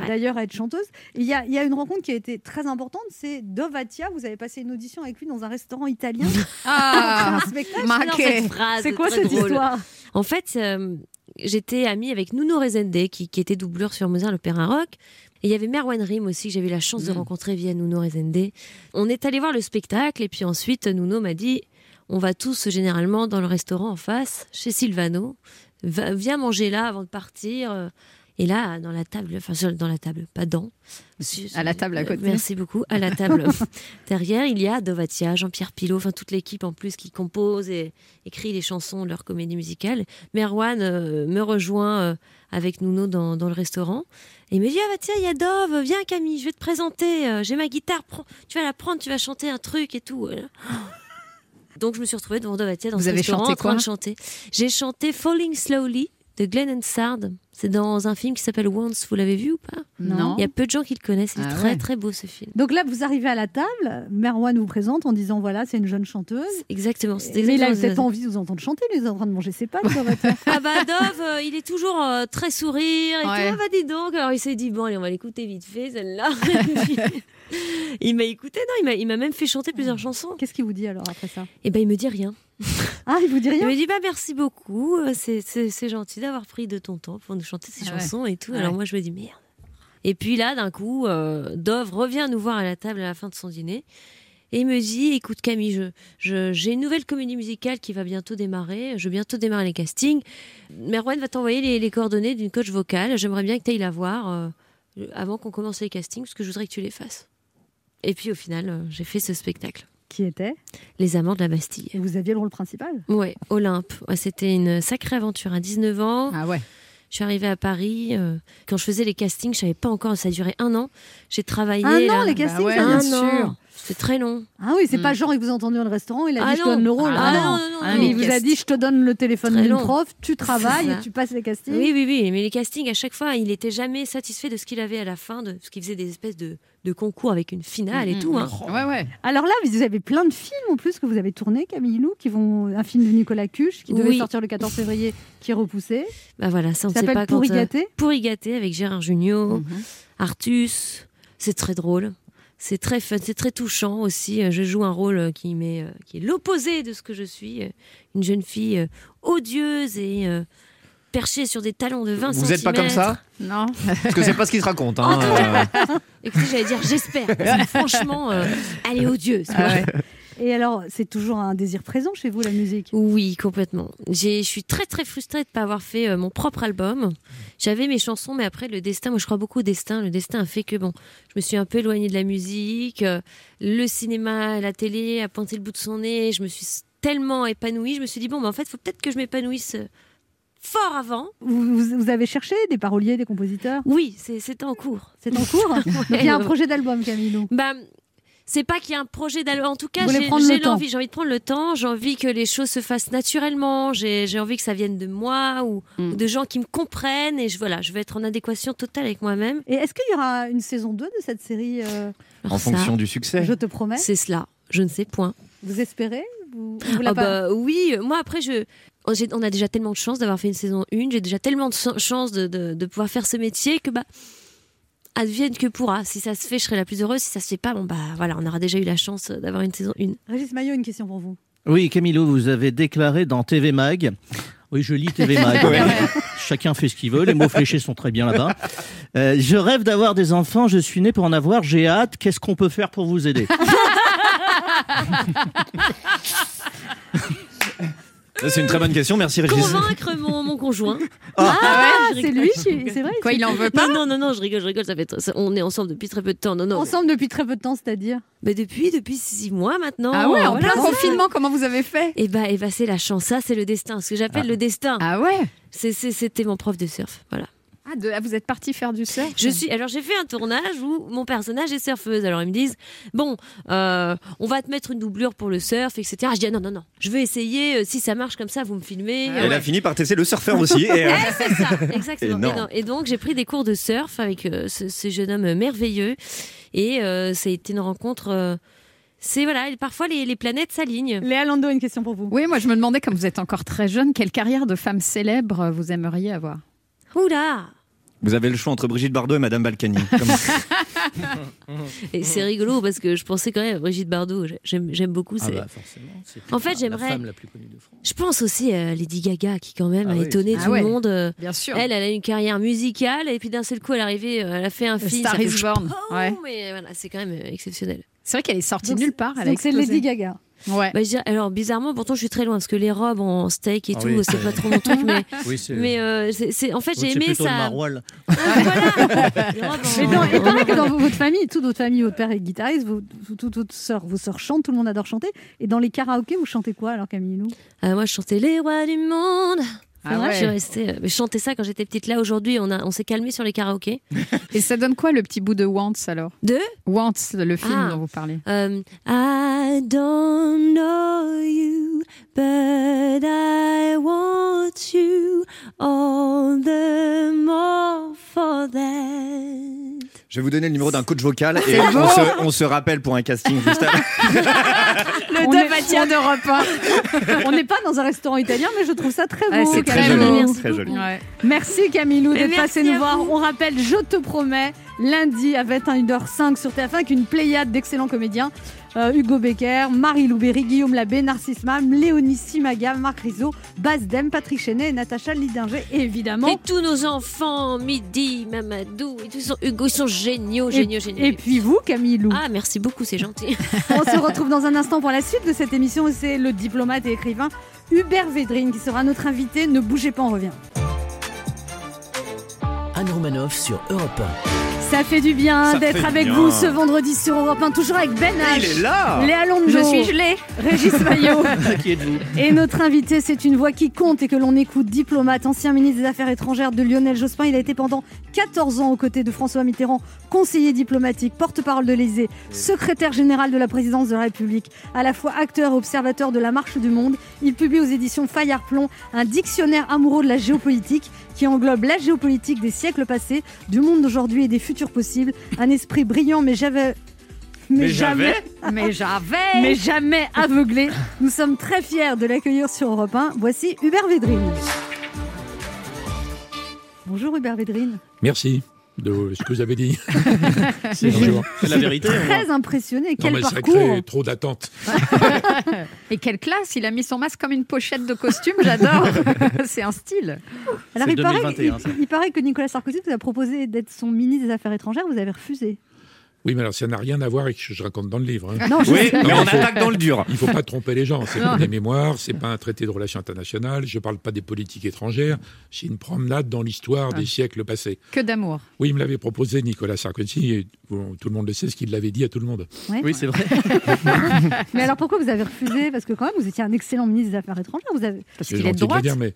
d'ailleurs à être chanteuse. Il y, a, il y a une rencontre qui a été très importante, c'est Dovatia. Vous avez passé une audition avec lui dans un restaurant italien. Ah, C'est quoi cette drôle. histoire? En fait, euh, j'étais amie avec Nuno Rezende, qui, qui était doublure sur Mozart l'Opéra Rock. Et il y avait Merwan Rim aussi, que j'avais eu la chance de rencontrer via Nuno Rezende. On est allé voir le spectacle, et puis ensuite, Nuno m'a dit on va tous généralement dans le restaurant en face, chez Silvano. Va- viens manger là avant de partir. Et là, dans la table, enfin dans la table, pas dans. À la table à côté. Merci beaucoup. À la table derrière, il y a Dovatia, Jean-Pierre Pilot, enfin toute l'équipe en plus qui compose et écrit les chansons de leur comédie musicale. Merwan euh, me rejoint euh, avec Nuno dans, dans le restaurant et il me dit ah bah tiens il y a Dove, viens Camille, je vais te présenter. euh, J'ai ma guitare, prends- tu vas la prendre, tu vas chanter un truc et tout. Donc je me suis retrouvée devant Dovatia dans Vous ce avez restaurant chanté en train quoi? de chanter. J'ai chanté Falling Slowly de Glenn Hansard. C'est dans un film qui s'appelle Once. Vous l'avez vu ou pas? Non. Il y a peu de gens qui le connaissent. C'est Ah très ouais. très beau ce film. Donc là, vous arrivez à la table, Merwan vous présente en disant voilà, c'est une jeune chanteuse. Exactement. c'est Mais il a exactement peut-être envie de vous entendre chanter, il est en train de manger ses pâtes. Ah bah Dove, euh, il est toujours euh, très sourire et Ouais. tout. Ah bah dis donc. Alors il s'est dit bon allez on va l'écouter vite fait celle-là. Il m'a écouté non il m'a il m'a même fait chanter plusieurs chansons. Qu'est-ce qu'il vous dit alors après ça? Et ben il me dit rien. Ah, il vous dit Il rien me dit bah merci beaucoup. euh, C'est gentil d'avoir pris de ton temps pour nous chanter ces Ah ouais. chansons et tout. Ouais. Alors moi je me dis merde. Et puis là d'un coup euh, Dove revient nous voir à la table à la fin de son dîner. Et il me dit, écoute Camille, je, je- j'ai une nouvelle comédie musicale qui va bientôt démarrer. Je vais bientôt démarrer les castings. Merwan va t'envoyer les, les coordonnées d'une coach vocale. J'aimerais bien que tu ailles la voir euh, avant qu'on commence les castings, parce que je voudrais que tu les fasses. Et puis au final, euh, j'ai fait ce spectacle. Qui était Les Amants de la Bastille. Et vous aviez le rôle principal Ouais, Olympe. Ouais, C'était une sacrée aventure à 19 ans. Ah ouais. Je suis arrivée à Paris. euh, quand je faisais les castings, je savais pas encore, ça a duré un an. J'ai travaillé. Un an, là- les castings, ouais, ça un vient bien an. C'était très long. Ah oui, c'est pas genre il vous a entendu dans le restaurant, il a Ah dit je te donne le rôle. Ah non, non, non, Ah, non, mais les il vous a dit je te donne le téléphone d'une prof, tu travailles C'est et tu passes les castings. Oui, oui, oui. Mais les castings, à chaque fois, il était jamais satisfait de ce qu'il avait à la fin, de ce qu'il faisait des espèces de, de concours avec une finale et tout. hein. Ouais, ouais. Alors là, vous avez plein de films en plus que vous avez tournés, Camille Lou, qui vont un film de Nicolas Cuche qui devait Oui. sortir le 14 février, qui est repoussé. Bah voilà, ça on ne Ça sait pas. Pourri euh, gâté Pourri gâté avec Gérard Jugnot, Artus. C'est très drôle. C'est très fun, c'est très touchant aussi. Euh, Je joue un rôle euh, qui, m'est, euh, qui est l'opposé de ce que je suis, une jeune fille odieuse et perchée sur des talons de 20 Vous êtes pas comme ça Non. Parce que c'est pas ce qui se raconte. Hein. Écoutez, j'allais dire j'espère. parce que franchement, euh, elle est odieuse. Ah Et alors, c'est toujours un désir présent chez vous, la musique? Oui, complètement. J'ai- Je suis très très frustrée de ne pas avoir fait euh, mon propre album. J'avais mes chansons, mais après le destin, moi je crois beaucoup au destin. Le destin a fait que bon, je me suis un peu éloignée de la musique. euh, Le cinéma, la télé a pointé le bout de son nez. Je me suis tellement épanouie. Je me suis dit bon, mais en fait, il faut peut-être que je m'épanouisse fort avant. vous, avez cherché des paroliers, des compositeurs? Oui, c'est en cours. C'est en cours? Donc il y a un projet d'album, Camilo. Bah, c'est pas qu'il y a un projet d'album. En tout cas, j'ai le j'ai temps. l'envie. J'ai envie de prendre le temps. J'ai envie que les choses se fassent naturellement. J'ai j'ai envie que ça vienne de moi ou, Mm. ou de gens qui me comprennent. Et je, voilà, je vais être en adéquation totale avec moi-même. Et est-ce qu'il y aura une saison 2 de cette série euh, en ça, fonction du succès. Je te promets. C'est cela. Je ne sais point. Vous espérez vous, vous Ah bah, oui, moi après, je, oh, on a déjà tellement de chance d'avoir fait une saison 1. J'ai déjà tellement de chance de, de, de pouvoir faire ce métier que bah, advienne que pourra. Si ça se fait, je serai la plus heureuse. Si ça se fait pas, bon bah voilà, on aura déjà eu la chance d'avoir une saison 1. Régis Maillot, une question pour vous. Oui, Camilo, vous avez déclaré dans TV Mag. Oui, je lis TV Mag. Ouais. Chacun fait ce qu'il veut. Les mots fléchés sont très bien là-bas. Euh, je rêve d'avoir des enfants. Je suis né pour en avoir. J'ai hâte. Qu'est-ce qu'on peut faire pour vous aider? C'est une très bonne question. Merci Régis. Convaincre mon, mon conjoint. Ah, je c'est rigole. lui qui. C'est vrai Quoi, il en veut pas Non, non, non, non, je rigole, je rigole. Ça fait, ça- on est ensemble depuis très peu de temps. Non, non. Ensemble depuis très peu de temps, c'est-à-dire Mais depuis, depuis six mois maintenant. Ah ouais, en Voilà. plein confinement, comment vous avez fait Et bah, et bah, c'est la chance. Ça, c'est le destin. Ce que j'appelle le destin. Ah ouais C'est- c'est- C'était mon prof de surf. Voilà. Ah, de- ah, vous êtes parti faire du surf Je suis. Alors, j'ai fait un tournage où mon personnage est surfeuse. Alors, ils me disent bon, euh, on va te mettre une doublure pour le surf, etc. Je dis ah, non, non, non. Je veux essayer. euh, Si ça marche comme ça, vous me filmez. Elle a fini par tester le surfeur aussi. Et, euh, C'est ça, exactement. Et, Énorme. non, et donc, j'ai pris des cours de surf avec euh, ce, ce jeune homme merveilleux. Et euh, ça a été une rencontre. euh, c'est voilà, parfois les, les planètes s'alignent. Léa Lando, une question pour vous. Oui, moi je me demandais, comme vous êtes encore très jeune, quelle carrière de femme célèbre vous aimeriez avoir? Oula Vous avez le choix entre Brigitte Bardot et Madame Balkany. Et c'est rigolo parce que je pensais quand même à Brigitte Bardot. J'aime, beaucoup. Ah bah, En fait, la j'aimerais- femme la plus connue de France. Je pense aussi à Lady Gaga qui quand même Ah a oui, étonné tout Ah ouais. le monde. Euh, Bien sûr. Elle, elle a une carrière musicale et puis d'un seul coup, elle est arrivée, euh, elle a fait un film. Star is Born. Oh, Ouais. mais voilà, c'est quand même euh, exceptionnel. C'est vrai qu'elle est sortie Donc, nulle part. Elle Donc c'est. Lady Gaga. Ouais. Bah, je dirais- alors bizarrement, pourtant je suis très loin parce que les robes en steak et Ah tout, oui, c'est pas trop mon truc, mais Oui, c'est. mais euh, en fait j'ai aimé le ça. maroilles. Ah, voilà. Les robes en- Mais dans, et pareil que dans votre famille, toute votre famille, votre père est guitariste, vous, vous- toute votre sœur, vos sœurs chantent, tout le monde adore chanter. Et dans les karaokés, vous chantez quoi alors, Camille Lou Ah, moi je chantais les rois du monde. Ah Je suis restée, euh, je chantais ça quand j'étais petite. Là aujourd'hui, on a, on s'est calmé sur les karaokés. Et ça donne quoi le petit bout de Wantz alors? De Wantz, le film Ah. dont vous parlez. Um, I don't know you, but I want you all the more for that. Je vais vous donner le numéro d'un coach vocal et on se, on se rappelle pour un casting juste après. Le Davatia d'Europe 1. On n'est pas dans un restaurant italien, mais je trouve ça très Ouais, beau. c'est Très joli, Lou. Merci très joli. Ouais. Merci Camilou d'être passé nous voir. vous. On rappelle, je te promets, lundi à 21h05 sur TF1 avec une pléiade d'excellents comédiens. Euh, Hugo Becker, Marie Louberry, Guillaume Labbé, Narcisse Mam, Léonie Simaga, Marc Rizzo, Baz Dem, Patrick Chenet et Natacha Lidinger, évidemment. Et tous nos enfants, Midi, Mamadou, et tous sont, Hugo, ils sont géniaux, géniaux, géniaux. et puis vous, Camille Lou. Ah, merci beaucoup, c'est gentil. On se retrouve dans un instant pour la suite de cette émission. C'est le diplomate et écrivain Hubert Védrine qui sera notre invité. Ne bougez pas, on revient. Anne Romanoff sur Europe Ça fait du bien d'être avec bien. vous ce vendredi sur Europe 1, toujours avec Ben H. Il est là Léa Londo, Je suis gelée. Régis Maillot. Qui êtes-vous? Et notre invité, c'est une voix qui compte et que l'on écoute, diplomate, ancien ministre des Affaires étrangères de Lionel Jospin. Il a été pendant 14 ans aux côtés de François Mitterrand, conseiller diplomatique, porte-parole de l'Élysée, secrétaire général de la présidence de la République, à la fois acteur et observateur de la marche du monde. Il publie aux éditions Fayard Plomb un dictionnaire amoureux de la géopolitique qui englobe la géopolitique des siècles passés, du monde d'aujourd'hui et des futurs possibles. Un esprit brillant, mais j'avais. Mais j'avais Mais j'avais. mais jamais aveuglé. Nous sommes très fiers de l'accueillir sur Europe 1. Voici Hubert Védrine. Bonjour Hubert Védrine. Merci. De ce que vous avez dit. C'est la vérité. Très impressionné. Non, Quel mais ça parcours crée trop d'attentes. Et quelle classe Il a mis son masque comme une pochette de costume, j'adore. C'est un style. Alors, C'est il paraît, 2021, ça. il, il paraît que Nicolas Sarkozy vous a proposé d'être son ministre des Affaires étrangères, vous avez refusé. Oui, mais alors ça n'a rien à voir avec ce que je raconte dans le livre. hein. Non, je Oui, mais on faut- attaque dans le dur. Il faut pas tromper les gens. C'est pas des mémoires, c'est pas un traité de relations internationales. Je parle pas des politiques étrangères. C'est une promenade dans l'histoire des siècles passés. Que d'amour. Oui, il me l'avait proposé Nicolas Sarkozy. Et bon, tout le monde le sait, ce qu'il l'avait dit à tout le monde. Ouais. Oui, c'est vrai. Mais alors pourquoi vous avez refusé? Parce que quand même, vous étiez un excellent ministre des Affaires étrangères. Vous avez... Parce qu'il est de droite. dire, mais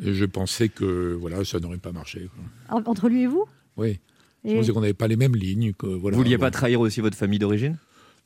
je pensais que voilà, ça n'aurait pas marché. quoi. Entre lui et vous? Oui. Je pensais qu'on n'avait pas les mêmes lignes. Que, voilà, Vous vouliez Bon. pas trahir aussi votre famille d'origine?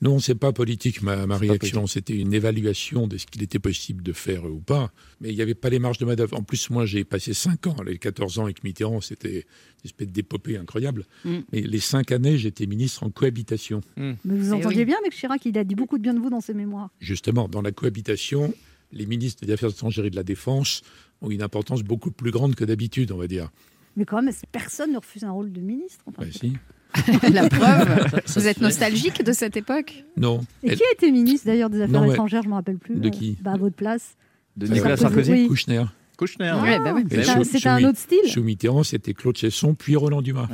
Non, c'est pas politique ma, ma réaction. C'était une évaluation de ce qu'il était possible de faire ou pas. Mais il n'y avait pas les marges de manœuvre. En plus, moi, j'ai passé 5 ans, les 14 ans avec Mitterrand, c'était une espèce d'épopée incroyable. Mm. Mais les 5 années, j'étais ministre en cohabitation. Mais vous Eh entendiez oui. bien avec Chirac, il a dit beaucoup de bien de vous dans ses mémoires. Justement, dans la cohabitation, les ministres des Affaires étrangères et de la Défense ont une importance beaucoup plus grande que d'habitude, on va dire. Mais quand même, personne ne refuse un rôle de ministre. enfin. Si. La preuve. Vous êtes nostalgique de cette époque Non. Et qui a été ministre d'ailleurs des Affaires Non, ouais. étrangères Je ne me rappelle plus. De Euh, qui bah, À votre place. De Nicolas Sarkozy Oui. Kouchner. Kouchner. Ah, Ouais, bah oui. C'était un autre style. Sous Mitterrand, c'était Claude Chesson, puis Roland Dumas.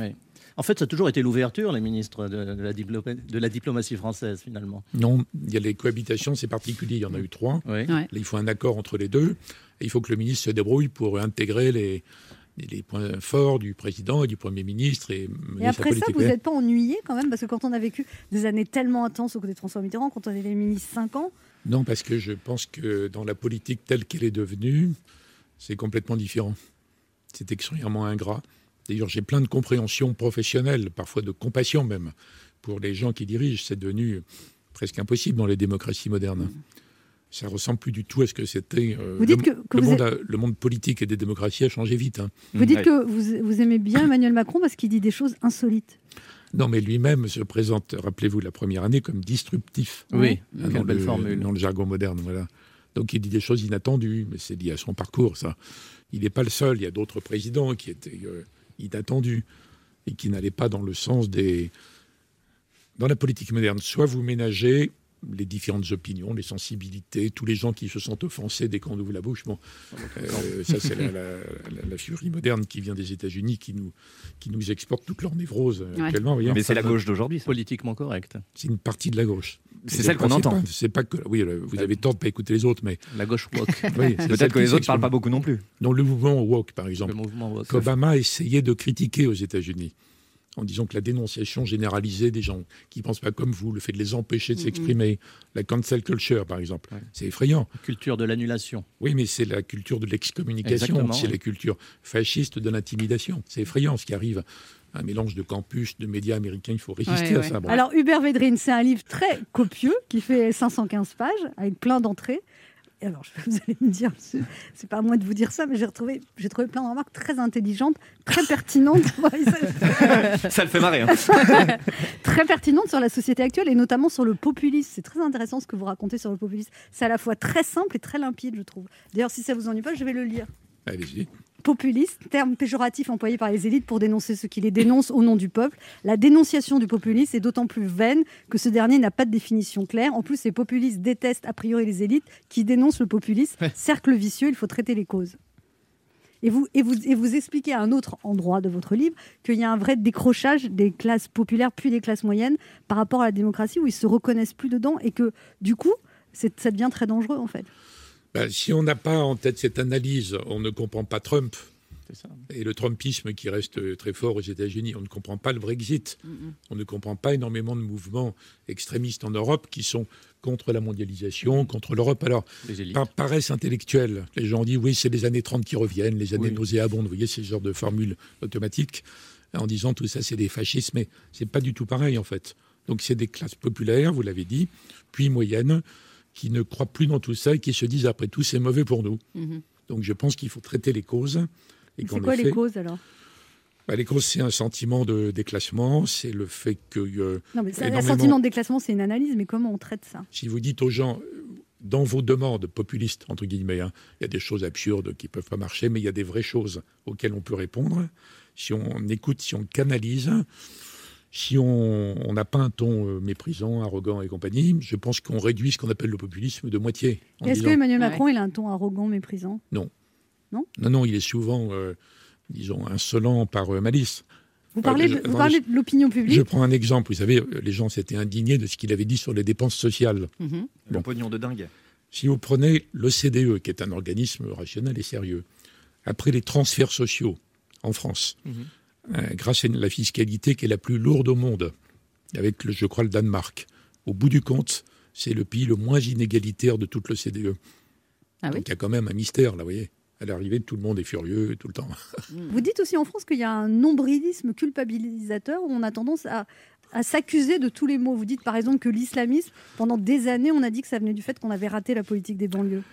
En fait, ça a toujours été l'ouverture, les ministres de, la, diploma- de la diplomatie française, finalement. Non, il y a les cohabitations, c'est particulier, il y en a eu trois. Oui. Ouais. Là, il faut un accord entre les deux. Et il faut que le ministre se débrouille pour intégrer les, les points forts du président et du Premier ministre et après ça, vous n'êtes pas ennuyé quand même Parce que quand on a vécu des années tellement intenses aux côtés de François Mitterrand, quand on était ministre 5 ans, Non, parce que je pense que dans la politique telle qu'elle est devenue, c'est complètement différent. C'est extrêmement ingrat. D'ailleurs, j'ai plein de compréhension professionnelle, parfois de compassion même, pour les gens qui dirigent. C'est devenu presque impossible dans les démocraties modernes. Ça ressemble plus du tout à ce que c'était. euh, Vous dites le, que- que le vous monde a- le monde politique et des démocraties a changé vite. hein. vous dites Ouais. que vous, vous aimez bien Emmanuel Macron parce qu'il dit des choses insolites. Non, mais lui-même se présente, rappelez-vous, la première année comme disruptif. Oui, hein, quelle dans, belle le, formule. dans le jargon moderne. Voilà. Donc il dit des choses inattendues, mais c'est lié à son parcours, ça. Il n'est pas le seul. Il y a d'autres présidents qui étaient euh, inattendus et qui n'allaient pas dans le sens des. Dans la politique moderne, soit vous ménagez les différentes opinions, les sensibilités, tous les gens qui se sentent offensés dès qu'on ouvre la bouche. Bon, euh, ça c'est la, la- la- la furie moderne qui vient des États-Unis, qui nous, qui nous exporte toute leur névrose euh, Ouais. actuellement. voyez. Mais c'est la gauche d'aujourd'hui. ça. Politiquement correct. C'est une partie de la gauche. C'est celle qu'on entend. pas- C'est pas que. Oui, vous avez tort de pas écouter les autres, mais La gauche woke, oui, c'est celle Peut-être que les autres s'exprime. parlent pas beaucoup non plus. Dans le mouvement woke, par le exemple, mouvement woke. qu'Obama a essayé de critiquer aux États-Unis en disant que la dénonciation généralisée des gens qui ne pensent pas comme vous, le fait de les empêcher de s'exprimer, la cancel culture, par exemple, Ouais. c'est effrayant. Culture de l'annulation. Oui, mais c'est la culture de l'excommunication, Exactement, c'est la culture fasciste de l'intimidation. C'est effrayant ce qui arrive. Un mélange de campus, de médias américains, il faut résister Ouais, à ouais. ça. Bon. Alors Hubert Védrine, c'est un livre très copieux qui fait 515 pages avec plein d'entrées. Alors, je- vous allez me dire, c'est- pas à moi de vous dire ça, mais j'ai retrouvé, j'ai trouvé plein de remarques très intelligentes, très pertinentes. Ça- le fait marrer. hein. très pertinente sur la société actuelle et notamment sur le populisme. C'est très intéressant ce que vous racontez sur le populisme. C'est à la fois très simple et très limpide, je trouve. D'ailleurs, si ça vous ennuie pas, je vais le lire. Allez-y. Populiste, terme péjoratif employé par les élites pour dénoncer ceux qui les dénoncent au nom du peuple. La dénonciation du populisme est d'autant plus vaine que ce dernier n'a pas de définition claire. En plus, les populistes détestent a priori les élites qui dénoncent le populisme. Cercle vicieux, il faut traiter les causes. Et vous, et, vous, et vous expliquez à un autre endroit de votre livre qu'il y a un vrai décrochage des classes populaires puis des classes moyennes par rapport à la démocratie où ils se reconnaissent plus dedans et que du coup, c'est- ça devient très dangereux en fait. Ben, si on n'a pas en tête cette analyse, on ne comprend pas Trump ça. et le Trumpisme qui reste euh, très fort aux États-Unis. On ne comprend pas le Brexit. On ne comprend pas énormément de mouvements extrémistes en Europe qui sont contre la mondialisation, contre l'Europe. Alors, par paresse intellectuelle, les gens disent oui, c'est les années 30 qui reviennent, les années Oui. nauséabondes. Vous voyez, c'est ce genre de formule automatique en disant tout ça, c'est des fascistes, mais c'est pas du tout pareil en fait. Donc, c'est des classes populaires, vous l'avez dit, puis moyennes, qui ne croient plus dans tout ça et qui se disent après tout, c'est mauvais pour nous. Mhm. Donc, je pense qu'il faut traiter les causes. Et C'est quoi les causes alors? Bah, les causes, c'est un sentiment de déclassement, c'est le fait que euh, Non, mais ça, un sentiment de déclassement, c'est une analyse, mais comment on traite ça? Si vous dites aux gens, euh, dans vos demandes populistes, entre guillemets, hein, il y a des choses absurdes qui ne peuvent pas marcher, mais il y a des vraies choses auxquelles on peut répondre. si on écoute, si on canalise, si on on n'a pas un ton euh, méprisant, arrogant et compagnie, je pense qu'on réduit ce qu'on appelle le populisme de moitié. Est-ce que Emmanuel Macron, il a un ton arrogant, méprisant? Non. Non? Non, non, il est souvent, euh, disons, insolent par euh, malice. Vous parlez, de, l'opinion publique? Je prends un exemple. Vous savez, les gens s'étaient indignés de ce qu'il avait dit sur les dépenses sociales. Mhm. Le pognon de dingue. Si vous prenez l'OCDE, qui est un organisme rationnel et sérieux, après les transferts sociaux en France, euh, grâce à la fiscalité qui est la plus lourde au monde, avec, le, je crois, le Danemark, au bout du compte, c'est le pays le moins inégalitaire de toute l'OCDE. Ah oui Donc il y a quand même un mystère, là, vous voyez. À l'arrivée, tout le monde est furieux tout le temps. Vous dites aussi en France qu'il y a un nombrilisme culpabilisateur où on a tendance à, à s'accuser de tous les maux. Vous dites par exemple que l'islamisme, pendant des années, on a dit que ça venait du fait qu'on avait raté la politique des banlieues.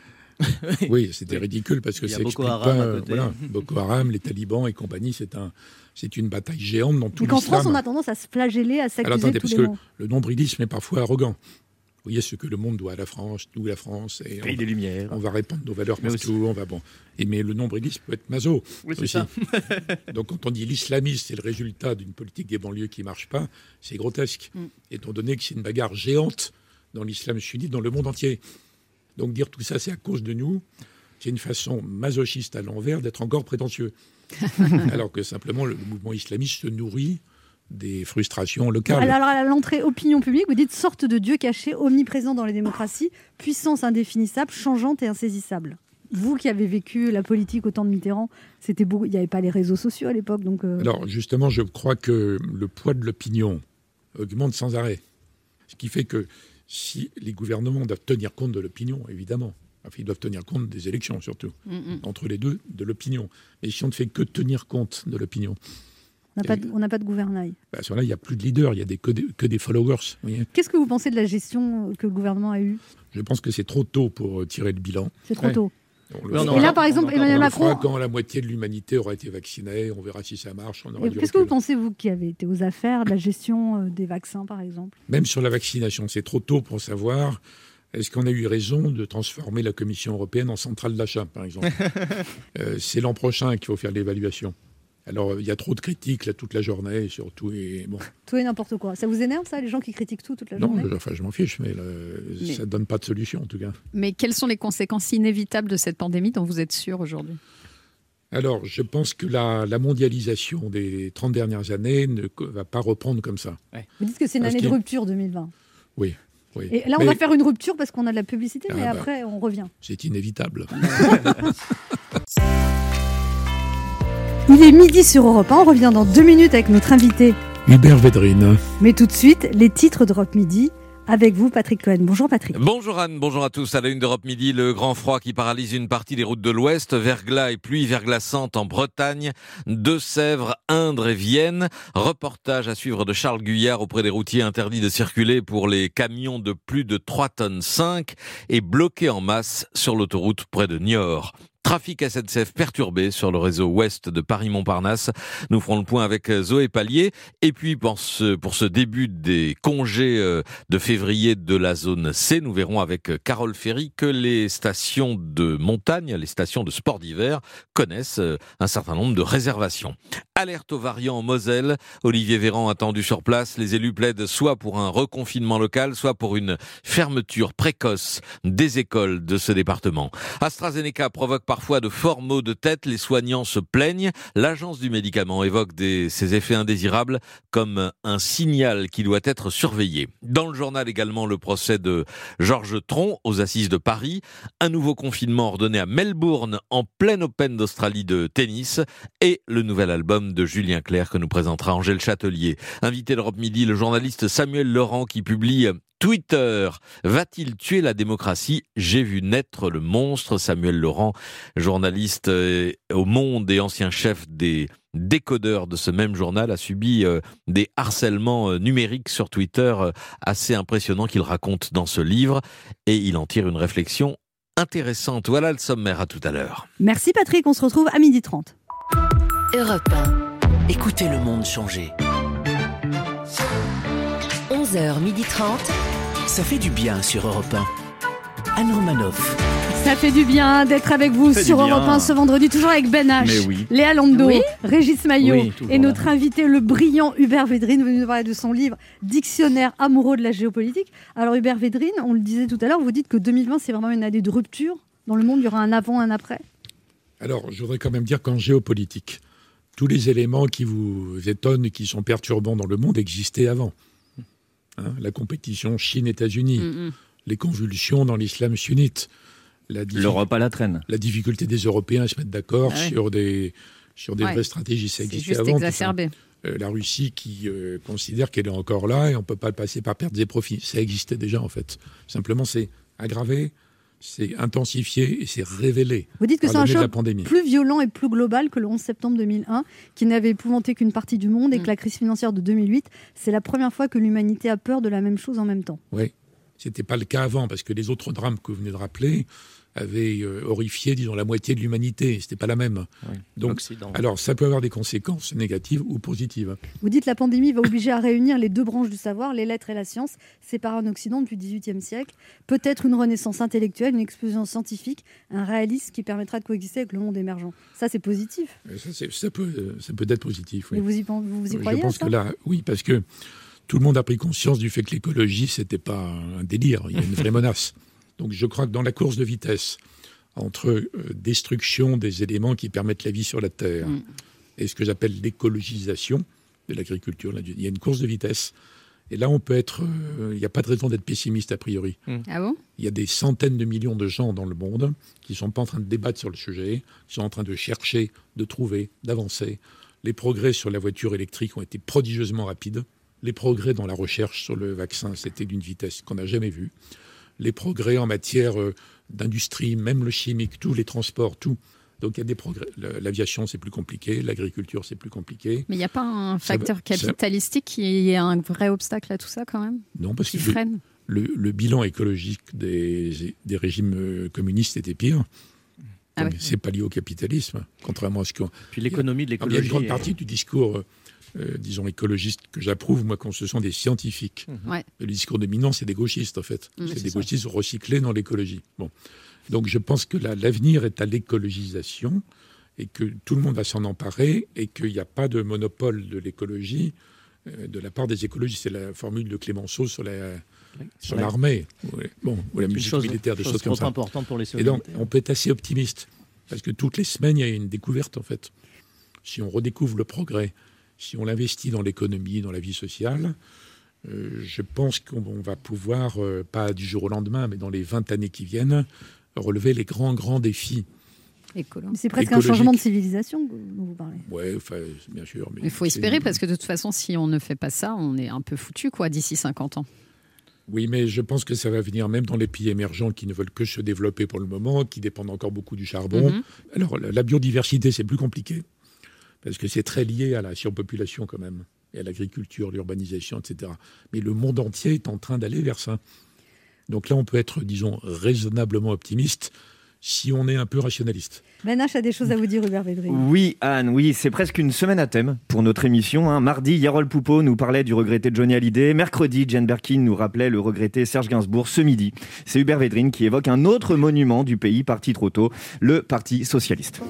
Oui, c'était ridicule parce que ça Boko explique Haram pas. à euh, côté. voilà, Boko Haram, les talibans et compagnie, c'est un, c'est une bataille géante dans tout Mais qu'en l'islam. France, on a tendance à se flageller, à Alors s'accuser de attendez, tous parce les que le nombrilisme est parfois arrogant. Vous voyez ce que le monde doit à la France, nous la France, et Pays on, des Lumières. on va répandre nos valeurs Mais partout, on va bon. Et mais le nombrilisme peut être maso. Oui, c'est aussi. ça. Donc quand on dit l'islamisme, c'est le résultat d'une politique des banlieues qui marche pas, c'est grotesque. Mm. Étant donné que c'est une bagarre géante dans l'islam sunnite dans le monde entier. Donc dire tout ça, c'est à cause de nous. C'est une façon masochiste à l'envers d'être encore prétentieux. Alors que simplement le mouvement islamiste se nourrit des frustrations locales. Alors, à l'entrée opinion publique, vous dites sorte de Dieu caché, omniprésent dans les démocraties, puissance indéfinissable, changeante et insaisissable. Vous qui avez vécu la politique au temps de Mitterrand, c'était beau. Il n'y avait pas les réseaux sociaux à l'époque, donc. euh, Alors justement, je crois que le poids de l'opinion augmente sans arrêt. Ce qui fait que si les gouvernements doivent tenir compte de l'opinion, évidemment, enfin, ils doivent tenir compte des élections surtout, Mhm. entre les deux, de l'opinion. Et si on ne fait que tenir compte de l'opinion, on n'a pas, de- pas gouvernail. bah, à ce moment-là, il n'y a plus de leader, il y a des, que, des, que des followers. Qu'est-ce que vous pensez de la gestion que le gouvernement a eue? Je pense que c'est trop tôt pour euh, tirer le bilan. C'est trop Ouais. tôt. On le Oui, on fera- Et là, par exemple, Emmanuel Macron. quand la moitié de l'humanité aura été vaccinée, on verra si ça marche. Qu'est-ce que vous pensez, vous, qui avez été aux affaires, de la gestion euh, des vaccins, par exemple? Même sur la vaccination, c'est trop tôt pour savoir est-ce qu'on a eu raison de transformer la Commission européenne en centrale d'achat, par exemple? Euh, c'est l'an prochain qu'il faut faire l'évaluation. Alors, il y a trop de critiques là, toute la journée, surtout. Et, bon, Tout et n'importe quoi. Ça vous énerve, ça, les gens qui critiquent tout toute la non, journée? je, enfin, je m'en fiche, mais, là, Mais- ça ne donne pas de solution, en tout cas. Mais quelles sont les conséquences inévitables de cette pandémie dont vous êtes sûr aujourd'hui? Alors, je pense que la, la mondialisation des 30 dernières années ne va pas reprendre comme ça. Vous dites que c'est une Parce année de rupture 2020. Oui, oui. Et là, on Mais va faire une rupture parce qu'on a de la publicité, Ah mais bah. après, on revient. C'est inévitable. Il est midi sur Europe 1. On revient dans deux minutes avec notre invité. Hubert Védrine. Mais tout de suite, les titres d'Europe Midi avec vous, Patrick Cohen. Bonjour, Patrick. Bonjour Anne, bonjour à tous. À la une d'Europe Midi, le grand froid qui paralyse une partie des routes de l'Ouest, verglas et pluie verglaçante en Bretagne, Deux-Sèvres, Indre et Vienne. Reportage à suivre de Charles Guyard auprès des routiers interdits de circuler pour les camions de plus de 3 tonnes 5 et bloqués en masse sur l'autoroute près de Niort. Trafic SNCF perturbé sur le réseau ouest de Paris-Montparnasse. Nous ferons le point avec Zoé Pallier. Et puis pour ce, pour ce début des congés euh, de février de la zone C, nous verrons avec Carole Ferry que les stations de montagne, les stations de sport d'hiver connaissent euh, un certain nombre de réservations. Alerte aux variants en Moselle. Olivier Véran attendu sur place. Les élus plaident soit pour un reconfinement local, soit pour une fermeture précoce des écoles de ce département. AstraZeneca provoque parfois de forts maux de tête. Les soignants se plaignent. L'agence du médicament évoque ses effets indésirables comme un signal qui doit être surveillé. Dans le journal également le procès de Georges Tron aux assises de Paris. Un nouveau confinement ordonné à Melbourne en pleine Open d'Australie de tennis et le nouvel album de Julien Clerc que nous présentera Angèle Châtelier. Invité d'Europe Midi, le journaliste Samuel Laurent qui publie Twitter, va-t-il tuer la démocratie? J'ai vu naître le monstre. Samuel Laurent, journaliste euh, au Monde et ancien chef des décodeurs de ce même journal, a subi euh, des harcèlements euh, numériques sur Twitter assez impressionnants qu'il raconte dans ce livre et il en tire une réflexion intéressante. Voilà le sommaire à tout à l'heure. Merci, Patrick. On se retrouve à midi 30. Europe 1. Écoutez le monde changer. 11h30. Ça fait du bien sur Europe 1. Anne Romanoff. Ça fait du bien d'être avec vous sur. Europe 1 ce vendredi, toujours avec Ben H, Mais oui. Léa Lando, Oui. Régis Maillot Oui, et là. notre invité, le brillant Hubert Védrine, venu nous parler de son livre Dictionnaire amoureux de la géopolitique. Alors Hubert Védrine, on le disait tout à l'heure, vous dites que 2020 c'est vraiment une année de rupture. Dans le monde, il y aura un avant, un après. Alors, je voudrais quand même dire qu'en géopolitique, tous les éléments qui vous étonnent et qui sont perturbants dans le monde existaient avant. Hein, la compétition Chine-États-Unis, Mm, les convulsions dans l'islam sunnite, la, diffi- L'Europe à la traîne. la difficulté des Européens à se mettre d'accord Ah ouais. sur des, sur des Ouais. vraies stratégies. Ça existait juste avant. Euh, la Russie qui euh, considère qu'elle est encore là et on ne peut pas le passer par pertes et profits. Ça existait déjà en fait. Simplement, c'est aggravé, c'est intensifié et c'est révélé. Vous dites que c'est un choc plus violent et plus global que le 11 septembre 2001, qui n'avait épouvanté qu'une partie du monde, et Mm. que la crise financière de 2008, c'est la première fois que l'humanité a peur de la même chose en même temps. Oui, c'était pas le cas avant parce que les autres drames que vous venez de rappeler avaient euh, horrifié, disons, la moitié de l'humanité. C'était pas la même. Donc, alors, ça peut avoir des conséquences négatives ou positives. Vous dites que la pandémie va obliger à réunir les deux branches du savoir, les lettres et la science, séparées en Occident depuis le XVIIIe siècle. Peut-être une renaissance intellectuelle, une explosion scientifique, un réalisme qui permettra de coexister avec le monde émergent. Ça, c'est positif. Euh, Ça, peut, euh, ça peut être positif. Oui. Et vous y, vous y Je croyez à pense ça que là, oui, parce que tout le monde a pris conscience du fait que l'écologie, c'était pas un délire, il y a une vraie menace. Donc je crois que dans la course de vitesse entre euh, destruction des éléments qui permettent la vie sur la Terre Mm. et ce que j'appelle l'écologisation de l'agriculture, il y a une course de vitesse. Et là, on peut être. euh, Il n'y a pas de raison d'être pessimiste a priori. Ah bon? Il y a des centaines de millions de gens dans le monde qui ne sont pas en train de débattre sur le sujet, qui sont en train de chercher, de trouver, d'avancer. Les progrès sur la voiture électrique ont été prodigieusement rapides. Les progrès dans la recherche sur le vaccin, c'était d'une vitesse qu'on n'a jamais vue. Les progrès en matière euh, d'industrie, même le chimique, tous les transports, tout. Donc il y a des progrès. L'aviation, c'est plus compliqué. L'agriculture, c'est plus compliqué. Mais il n'y a pas un facteur ça- capitalistique qui est un vrai obstacle à tout ça quand même? Non, parce Qui que le- freine? le, le bilan écologique des, des régimes euh, communistes était pire. Ah ouais. C'est pas lié au capitalisme, contrairement à ce qu'on. Puis l'économie de Alors, Il y a une l'écologie. grande est- partie du discours, euh, disons, écologiste que j'approuve, moi, quand ce sont des scientifiques. Ouais. Le discours dominant, c'est des gauchistes, en fait. Mm, c'est des ça. gauchistes recyclés dans l'écologie. Bon. Donc, je pense que la- l'avenir est à l'écologisation et que tout le monde va s'en emparer et qu'il n'y a pas de monopole de l'écologie euh, de la part des écologistes. C'est la formule de Clémenceau sur la sur l'armée, ou, bon, ou la musique chose- militaire, des chose choses comme ça. importante pour les Et donc, on peut être assez optimiste, parce que toutes les semaines, il y a une découverte, en fait. Si on redécouvre le progrès, si on l'investit dans l'économie, dans la vie sociale, euh, je pense qu'on on va pouvoir, euh, pas du jour au lendemain, mais dans les 20 années qui viennent, relever les grands, grands défis. C'est presque un changement de civilisation dont vous parlez. Enfin, bien sûr. Mais Il faut espérer parce que de toute façon, si on ne fait pas ça, on est un peu foutu quoi d'ici 50 ans. Oui, mais je pense que ça va venir même dans les pays émergents qui ne veulent que se développer pour le moment, qui dépendent encore beaucoup du charbon. Mhm. Alors, la, la biodiversité, c'est plus compliqué, parce que c'est très lié à la surpopulation quand même, et à l'agriculture, l'urbanisation, etc. Mais le monde entier est en train d'aller vers ça. Donc là, on peut être, disons, raisonnablement optimiste si on est un peu rationaliste. Ben H a des choses à vous dire, Hubert Védrine. Oui, Anne, oui, c'est presque une semaine à thème pour notre émission. hein. Mardi, Yarol Poupeau nous parlait du regretté Johnny Hallyday. Mercredi, Jane Birkin nous rappelait le regretté Serge Gainsbourg. Ce midi, c'est Hubert Védrine qui évoque un autre monument du pays parti trop tôt, le Parti Socialiste.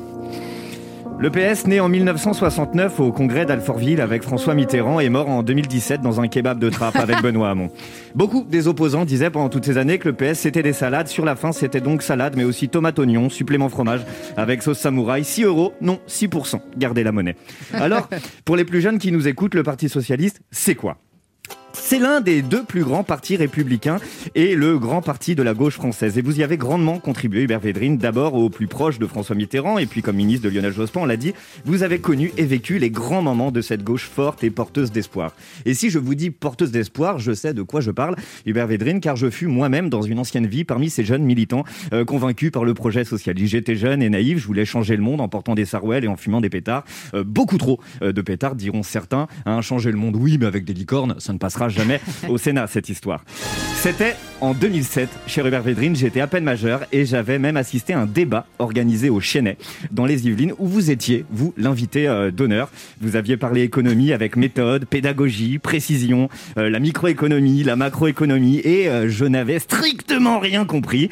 Le PS, né en 1969 au congrès d'Alfortville avec François Mitterrand, est mort en 2017 dans un kebab de trappe avec Benoît Hamon. Beaucoup des opposants disaient pendant toutes ces années que le PS c'était des salades. Sur la fin, c'était donc salade, mais aussi tomate oignon, supplément fromage avec sauce samouraï. 6 euros, non 6%. Gardez la monnaie. Alors, pour les plus jeunes qui nous écoutent, le Parti Socialiste, c'est quoi? C'est l'un des deux plus grands partis républicains et le grand parti de la gauche française. Et vous y avez grandement contribué, Hubert Védrine, d'abord au plus proche de François Mitterrand et puis comme ministre de Lionel Jospin, on l'a dit, vous avez connu et vécu les grands moments de cette gauche forte et porteuse d'espoir. Et si je vous dis porteuse d'espoir, je sais de quoi je parle, Hubert Védrine, car je fus moi-même dans une ancienne vie parmi ces jeunes militants euh, convaincus par le projet socialiste. J'étais jeune et naïf, je voulais changer le monde en portant des sarouels et en fumant des pétards. Euh, beaucoup trop euh, de pétards, diront certains. Hein, changer le monde, oui, mais avec des licornes, ça ne passera jamais au Sénat, cette histoire. C'était En 2007, chez Hubert Védrine, j'étais à peine majeur et j'avais même assisté à un débat organisé au Chênay, dans les Yvelines, où vous étiez, vous, l'invité euh, d'honneur. Vous aviez parlé économie avec méthode, pédagogie, précision, euh, la microéconomie, la macroéconomie, et euh, je n'avais strictement rien compris.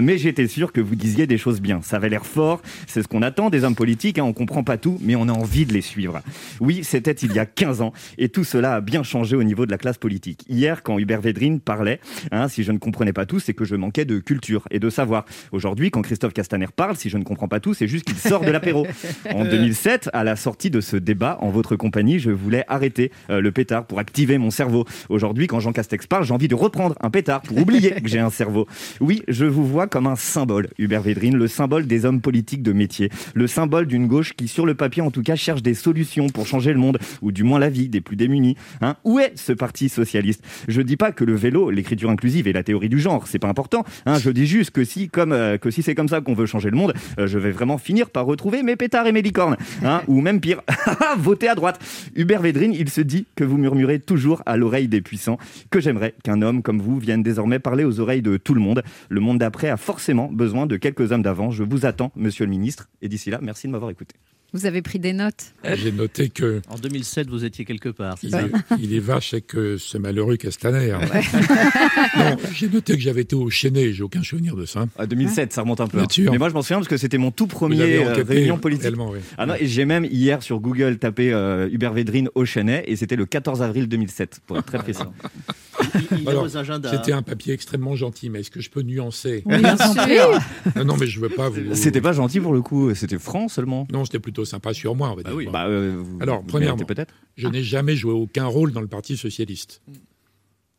Mais j'étais sûr que vous disiez des choses bien. Ça avait l'air fort, c'est ce qu'on attend des hommes politiques, hein, on comprend pas tout, mais on a envie de les suivre. Oui, c'était il y a 15 ans, et tout cela a bien changé au niveau de la classe politique. Hier, quand Hubert Védrine parlait, hein, si je ne comprenais pas tout, c'est que je manquais de culture et de savoir. Aujourd'hui, quand Christophe Castaner parle, si je ne comprends pas tout, c'est juste qu'il sort de l'apéro. En 2007, à la sortie de ce débat, en votre compagnie, je voulais arrêter euh, le pétard pour activer mon cerveau. Aujourd'hui, quand Jean Castex parle, j'ai envie de reprendre un pétard pour oublier que j'ai un cerveau. Oui, je vous vois comme un symbole, Hubert Védrine, le symbole des hommes politiques de métier, le symbole d'une gauche qui, sur le papier en tout cas, cherche des solutions pour changer le monde, ou du moins la vie des plus démunis. Hein Où est ce parti socialiste Je dis pas que le vélo, l'écriture inclusive et la théorie du genre, c'est pas important. Hein je dis juste que si, comme euh, que si c'est comme ça qu'on veut changer le monde, euh, je vais vraiment finir par retrouver mes pétards et mes licornes. Hein ou même pire, voter à droite. Hubert Védrine, il se dit que vous murmurez toujours à l'oreille des puissants, que j'aimerais qu'un homme comme vous vienne désormais parler aux oreilles de tout le monde. Le monde d'après a forcément besoin de quelques hommes d'avant. Je vous attends, monsieur le ministre. Et d'ici là, merci de m'avoir écouté. Vous avez pris des notes J'ai noté que. En 2007, vous étiez quelque part. c'est Il ça est, il est vache avec euh, ce malheureux Castaner. non, j'ai noté que j'avais été au Chênay, j'ai aucun souvenir de ça. À 2007, ça remonte un peu. Bien hein. sûr. Mais moi, je m'en souviens parce que c'était mon tout premier euh, enquêté réunion politique. oui. Ah non, et j'ai même hier sur Google tapé euh, Hubert Védrine au Chênay et c'était le 14 avril 2007, pour être très précis. Il y a Alors, vos agendas. C'était un papier extrêmement gentil, mais est-ce que je peux nuancer Oui, bien sûr. Non, non, mais je veux pas vous. C'était pas gentil pour le coup, c'était franc seulement. Non, c'était plutôt sympa sur moi, on va dire. oui. Bah, euh, vous- Alors, vous premièrement, peut-être. je n'ai jamais joué aucun rôle dans le Parti socialiste.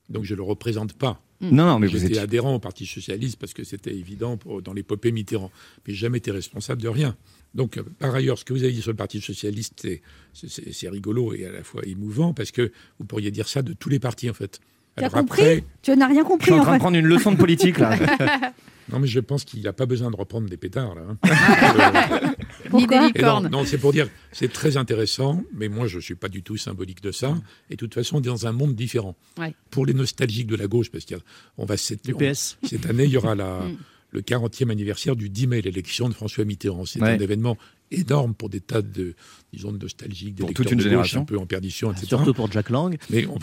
Donc je ne le représente pas. Non, non, mais vous J'étais étiez. adhérent au Parti socialiste parce que c'était évident pour- dans l'épopée Mitterrand. Mais j'ai jamais été responsable de rien. Donc, euh, par ailleurs, ce que vous avez dit sur le Parti socialiste, c'est rigolo et à la fois émouvant parce que vous pourriez dire ça de tous les partis, en fait. Tu as compris après, Tu n'as rien Je compris suis en en train de prendre une leçon de politique là. non, mais je pense qu'il n'a pas besoin de reprendre des pétards, là. hein. Ni des Et non, c'est pour dire, c'est très intéressant, mais moi, je ne suis pas du tout symbolique de ça. Et de toute façon, on est dans un monde différent. Ouais. Pour les nostalgiques de la gauche, parce qu'on va cette, on- cette année, il y aura la, Mm. le 40e anniversaire du 10 mai, l'élection de François Mitterrand. C'est Ouais. un événement énorme pour des tas de, disons, de nostalgiques, des toute une génération. un peu en perdition, etc. Surtout pour Jack Lang. Mais on...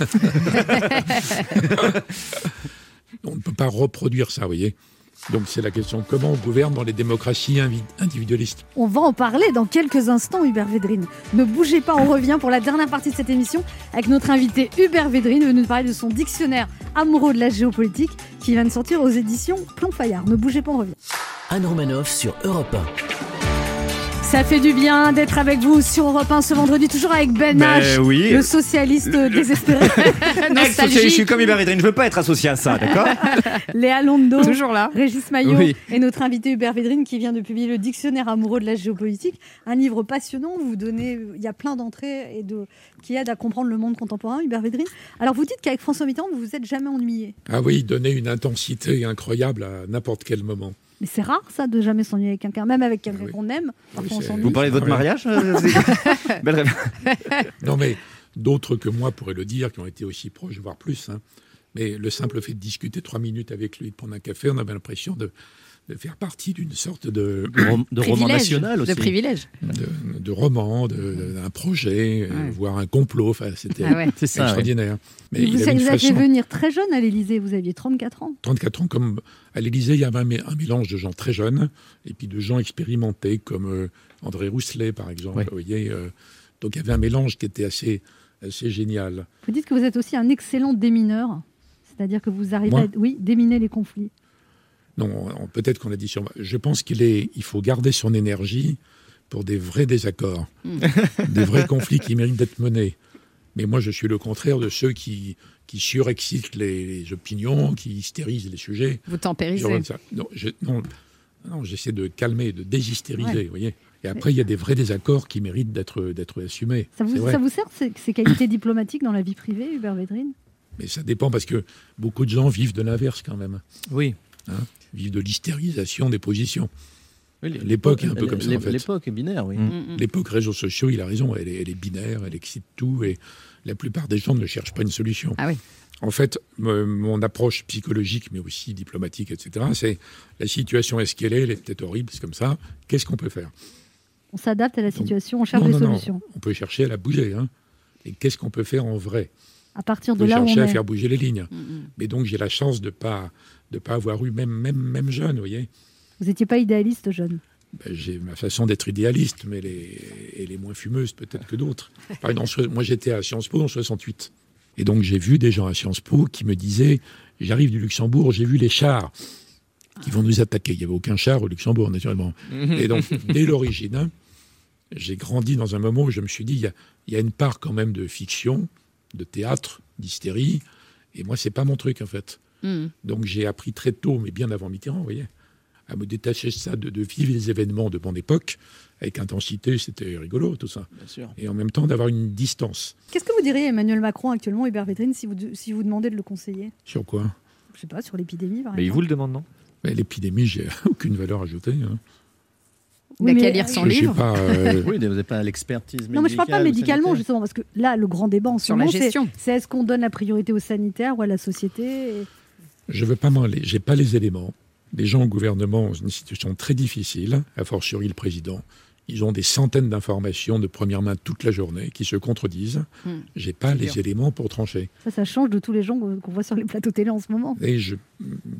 on ne peut pas reproduire ça, vous voyez. Donc c'est la question comment on gouverne dans les démocraties individualistes? On va en parler dans quelques instants, Hubert Védrine. Ne bougez pas, on revient pour la dernière partie de cette émission avec notre invité Hubert Védrine, venu nous parler de son dictionnaire amoureux de la géopolitique qui vient de sortir aux éditions Plomb Fayard. Ne bougez pas, on revient. Anne Romanoff sur Europe 1. Ça fait du bien d'être avec vous sur Europe 1 ce vendredi, toujours avec Ben H, Ben oui. le socialiste désespéré, Ex-socialiste, je suis comme Hubert Védrine, je veux pas être associé à ça, d'accord Léa Londo, Toujours là. Régis Maillot Oui. et notre invité Hubert Védrine qui vient de publier le Dictionnaire amoureux de la géopolitique, un livre passionnant. Vous donnez, il y a plein d'entrées et de qui aident à comprendre le monde contemporain. Hubert Védrine. Alors vous dites qu'avec François Mitterrand, vous vous êtes jamais ennuyé. Ah oui, donner une intensité incroyable à n'importe quel moment. Mais c'est rare ça de jamais s'ennuyer avec quelqu'un, même avec quelqu'un oui. qu'on aime. Parfois on c'est- s'ennuie. Vous parlez de votre mariage euh, Belle. Non, mais d'autres que moi pourraient le dire, qui ont été aussi proches, voire plus. hein. Mais le simple fait de discuter trois minutes avec lui, de prendre un café, on avait l'impression de, de faire partie d'une sorte de, De, rom- de roman national aussi. De privilège. de, de roman, de- d'un projet, euh, Ouais. voire un complot. Enfin, c'était Ah ouais. C'est ça. ouais. extraordinaire. Mais vous il façon, venir très jeune à l'Élysée, vous aviez 34 ans. 34 ans, comme à l'Élysée, il y avait un, mé- un mélange de gens très jeunes et puis de gens expérimentés, comme euh, André Rousselet, par exemple. Ouais. Vous voyez, euh, donc il y avait un mélange qui était assez, assez génial. Vous dites que vous êtes aussi un excellent démineur, c'est-à-dire que vous arrivez Moi à oui, déminer les conflits. Non, peut-être qu'on l'a dit sur. Je pense qu'il est, il faut garder son énergie pour des vrais désaccords, des vrais conflits qui méritent d'être menés. Mais moi, je suis le contraire de ceux qui, qui surexcitent les, les opinions, qui hystérisent les sujets. Vous tempérisez. Non, je- non, non, j'essaie de calmer, de déshystériser, Ouais. vous voyez. Et après, il y a des vrais désaccords qui méritent d'être d'être assumés. Ça vous, ça vous sert ces, ces qualités diplomatiques dans la vie privée, Hubert Védrine? Mais ça dépend parce que beaucoup de gens vivent de l'inverse quand même. Oui. Hein, vivent de l'hystérisation des positions. Oui, L'époque est un peu comme ça, en fait. L'époque est binaire, oui. Mm. Mm, mm. L'époque réseaux sociaux, il a raison, elle est, elle est binaire, elle excite tout et la plupart des gens ne cherchent pas une solution. Ah oui. En fait, mon approche psychologique, mais aussi diplomatique, etc., c'est la situation est ce qu'elle est, elle est peut-être horrible, c'est comme ça. Qu'est-ce qu'on peut faire? On s'adapte à la situation, on cherche Non, des non, non, solutions. On peut chercher à la bouger. Hein. Et qu'est-ce qu'on peut faire en vrai? À partir On de peut là on chercher à est. faire bouger les lignes. Mais donc j'ai la chance de pas de pas avoir eu même même même jeune, vous voyez. Vous n'étiez pas idéaliste jeune. Ben, j'ai ma façon d'être idéaliste, mais elle est, elle est moins fumeuse peut-être que d'autres. Par exemple, moi j'étais à Sciences Po en 68. Et donc j'ai vu des gens à Sciences Po qui me disaient, j'arrive du Luxembourg, j'ai vu les chars qui vont nous attaquer. Il n'y avait aucun char au Luxembourg, naturellement. Et donc, dès l'origine, hein, j'ai grandi dans un moment où je me suis dit, il y a, il y a une part quand même de fiction, de théâtre, d'hystérie. Et moi, c'est pas mon truc, en fait. Hmm. Donc j'ai appris très tôt, mais bien avant Mitterrand, vous voyez, à me détacher de ça, de, de vivre les événements de mon époque avec intensité, c'était rigolo tout ça. Et en même temps d'avoir une distance. Qu'est-ce que vous diriez à Emmanuel Macron actuellement, Hubert Védrine, si vous, si vous demandez de le conseiller? Sur quoi? Je sais pas, sur l'épidémie par Mais il vous le demande, non? L'épidémie, j'ai aucune valeur ajoutée. hein. Oui, qu'à mais- lire son livre. pas, euh, Oui, vous n'avez pas l'expertise Non, mais je parle pas médicalement, justement, parce que là, le grand débat en ce Sur la moment, c'est gestion. c'est est-ce qu'on donne la priorité au sanitaire ou à la société et- Je veux pas m'en aller. J'ai pas les éléments. Les gens au gouvernement ont une situation très difficile, a fortiori le président. Ils ont des centaines d'informations de première main toute la journée qui se contredisent. Hmm. J'ai pas C'est les dur. éléments pour trancher. Ça, ça change de tous les gens qu'on voit sur les plateaux télé en ce moment. Et je,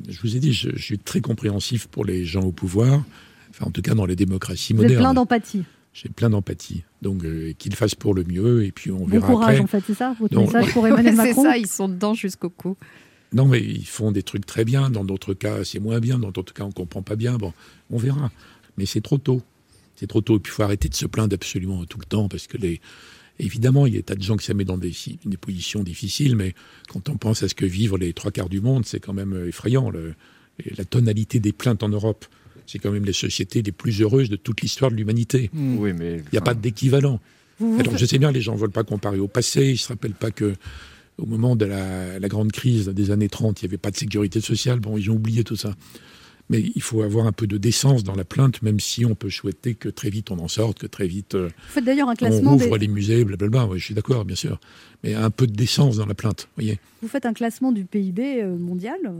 je vous ai dit, je, je suis très compréhensif pour les gens au pouvoir, enfin en tout cas dans les démocraties Vous êtes plein modernes. d'empathie. J'ai plein d'empathie. Donc euh, qu'ils fassent pour le mieux et puis on Bon verra courage, après. en fait, c'est ça Votre Non. message pour Emmanuel C'est Macron ça, ils sont dedans jusqu'au cou. Non, mais ils font des trucs très bien. Dans d'autres cas, c'est moins bien. Dans d'autres cas, on comprend pas bien. Bon, on verra. Mais c'est trop tôt. C'est trop tôt. Et puis, il faut arrêter de se plaindre absolument tout le temps parce que les. Évidemment, il y a des tas de gens qui se mettent dans des, si- des positions difficiles, mais quand on pense à ce que vivent les trois quarts du monde, c'est quand même euh, effrayant. Le- la tonalité des plaintes en Europe, c'est quand même les sociétés les plus heureuses de toute l'histoire de l'humanité. Oui, mais. Il n'y a pas d'équivalent. Alors, je sais bien, les gens ne veulent pas comparer au passé. Ils ne se rappellent pas que au moment de la, la grande crise des années 30, il n'y avait pas de sécurité sociale. Bon, ils ont oublié tout ça. Mais il faut avoir un peu de décence dans la plainte, même si on peut souhaiter que très vite on en sorte, que très vite euh, Vous faites d'ailleurs un on classement rouvre des- les musées, blablabla. Oui, je suis d'accord, bien sûr. Mais un peu de décence dans la plainte, voyez. Vous faites un classement du PIB euh, mondial. euh,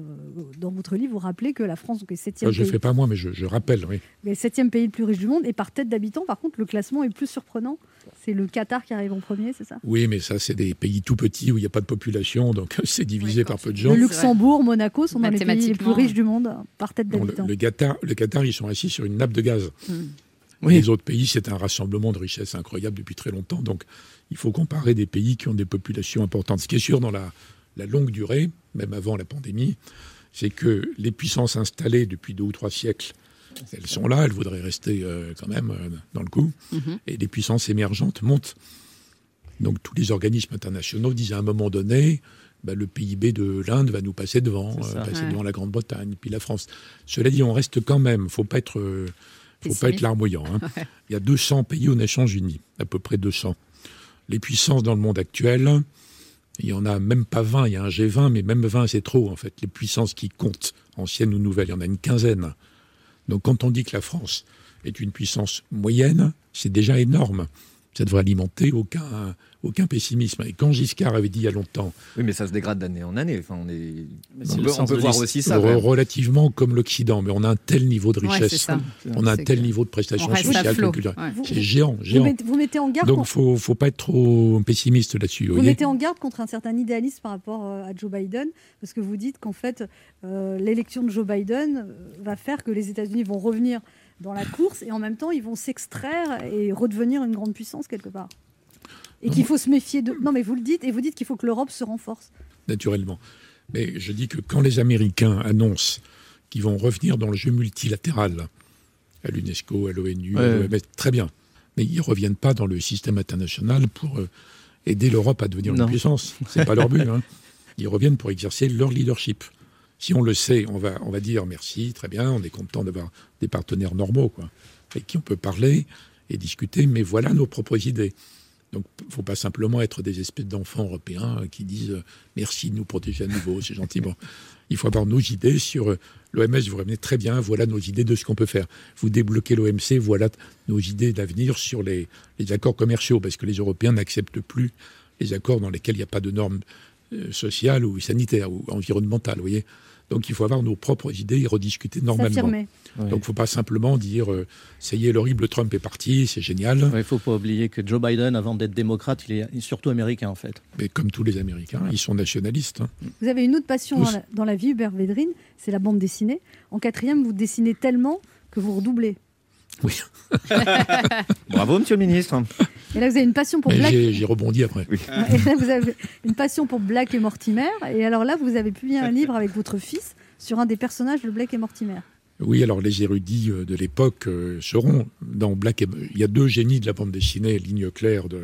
Dans votre livre, vous rappelez que la France est septième Ça, je ne fais pas moi, mais je, je rappelle, oui. est septième pays le plus riche du monde. Et par tête d'habitant, par contre, le classement est plus surprenant. C'est le Qatar qui arrive en premier, c'est ça? Oui, mais ça, c'est des pays tout petits où il n'y a pas de population, donc c'est divisé par peu de gens. Le Luxembourg, Monaco sont dans les pays les plus riches du monde par tête Non, le, d'habitant. le Qatar, le Qatar, ils sont assis sur une nappe de gaz. Hmm. Les autres pays, c'est un rassemblement de richesses incroyable depuis très longtemps. Donc, il faut comparer des pays qui ont des populations importantes. Ce qui est sûr dans la, la longue durée, même avant la pandémie, c'est que les puissances installées depuis deux ou trois siècles, elles sont là, elles voudraient rester euh, quand même euh, dans le coup. Mhm. Et les puissances émergentes montent. Donc, tous les organismes internationaux disent à un moment donné, bah, le PIB de l'Inde va nous passer devant, euh, passer Ouais. devant la Grande-Bretagne, puis la France. Cela dit, on reste quand même, faut pas être, faut pas être larmoyant. hein. Ouais. Il y a 200 pays aux Nations Unies, à peu près 200. Les puissances dans le monde actuel, il y en a même pas 20, il y a un G20, mais même 20 c'est trop en fait. Les puissances qui comptent, anciennes ou nouvelles, il y en a une quinzaine. Donc quand on dit que la France est une puissance moyenne, c'est déjà énorme. Ça devrait alimenter aucun, aucun pessimisme. Et quand Giscard avait dit il y a longtemps, Oui, mais ça se dégrade d'année en année. Enfin, on est. on peut, on voir aussi ça. re- relativement comme l'Occident, mais on a un tel niveau de richesse, on a un tel que- niveau de prestations sociales, culturelles. Ouais. C'est géant, Vous géant. mettez, vous mettez en garde, Donc, con- faut, faut pas être trop pessimiste là-dessus. vous mettez en garde contre un certain idéalisme par rapport euh, à Joe Biden, parce que vous dites qu'en fait, euh, l'élection de Joe Biden euh, va faire que les États-Unis vont revenir dans la course et en même temps, ils vont s'extraire et redevenir une grande puissance quelque part. Et qu'il faut se méfier de. Non, mais vous le dites, et vous dites qu'il faut que l'Europe se renforce. naturellement. Mais je dis que quand les Américains annoncent qu'ils vont revenir dans le jeu multilatéral, à l'UNESCO, à l'ONU, à Ouais. l'OMS, très bien. Mais ils ne reviennent pas dans le système international pour euh, aider l'Europe à devenir Non. une puissance. C'est pas leur but. hein. Ils reviennent pour exercer leur leadership. Si on le sait, on va, dire merci, très bien, on est content d'avoir des partenaires normaux, avec qui on peut parler et discuter, mais voilà nos propres idées. Donc, il ne faut pas simplement être des espèces d'enfants européens euh, qui disent euh, merci de nous protéger à nouveau, c'est gentil. Bon, il faut avoir nos idées sur euh, l'OMS. Vous revenez très bien, voilà nos idées de ce qu'on peut faire. Vous débloquez l'OMC, voilà nos idées d'avenir sur les, accords commerciaux, parce que les Européens n'acceptent plus les accords dans lesquels il n'y a pas de normes sociale ou sanitaire ou environnementale. Vous voyez donc il faut avoir nos propres idées et rediscuter normalement. S'affirmer. Donc il ne faut pas simplement dire euh, ça y est, l'horrible Trump est parti, c'est génial. Il ne faut pas oublier que Joe Biden, avant d'être démocrate, il est surtout américain en fait. Mais comme tous les Américains, ils sont nationalistes. hein. Vous avez une autre passion dans la, dans la vie, Hubert Védrine, c'est la bande dessinée. En quatrième, vous dessinez tellement que vous redoublez. Bravo, monsieur le ministre. Et là, vous avez une passion pour Mais Black. j'ai j'ai rebondi après. Et là, vous avez une passion pour Black et Mortimer. Et alors là, vous avez publié un livre avec votre fils sur un des personnages de Black et Mortimer. Oui, alors les érudits euh, de l'époque euh, seront dans Black. et- Il y a deux génies de la bande dessinée, ligne claire de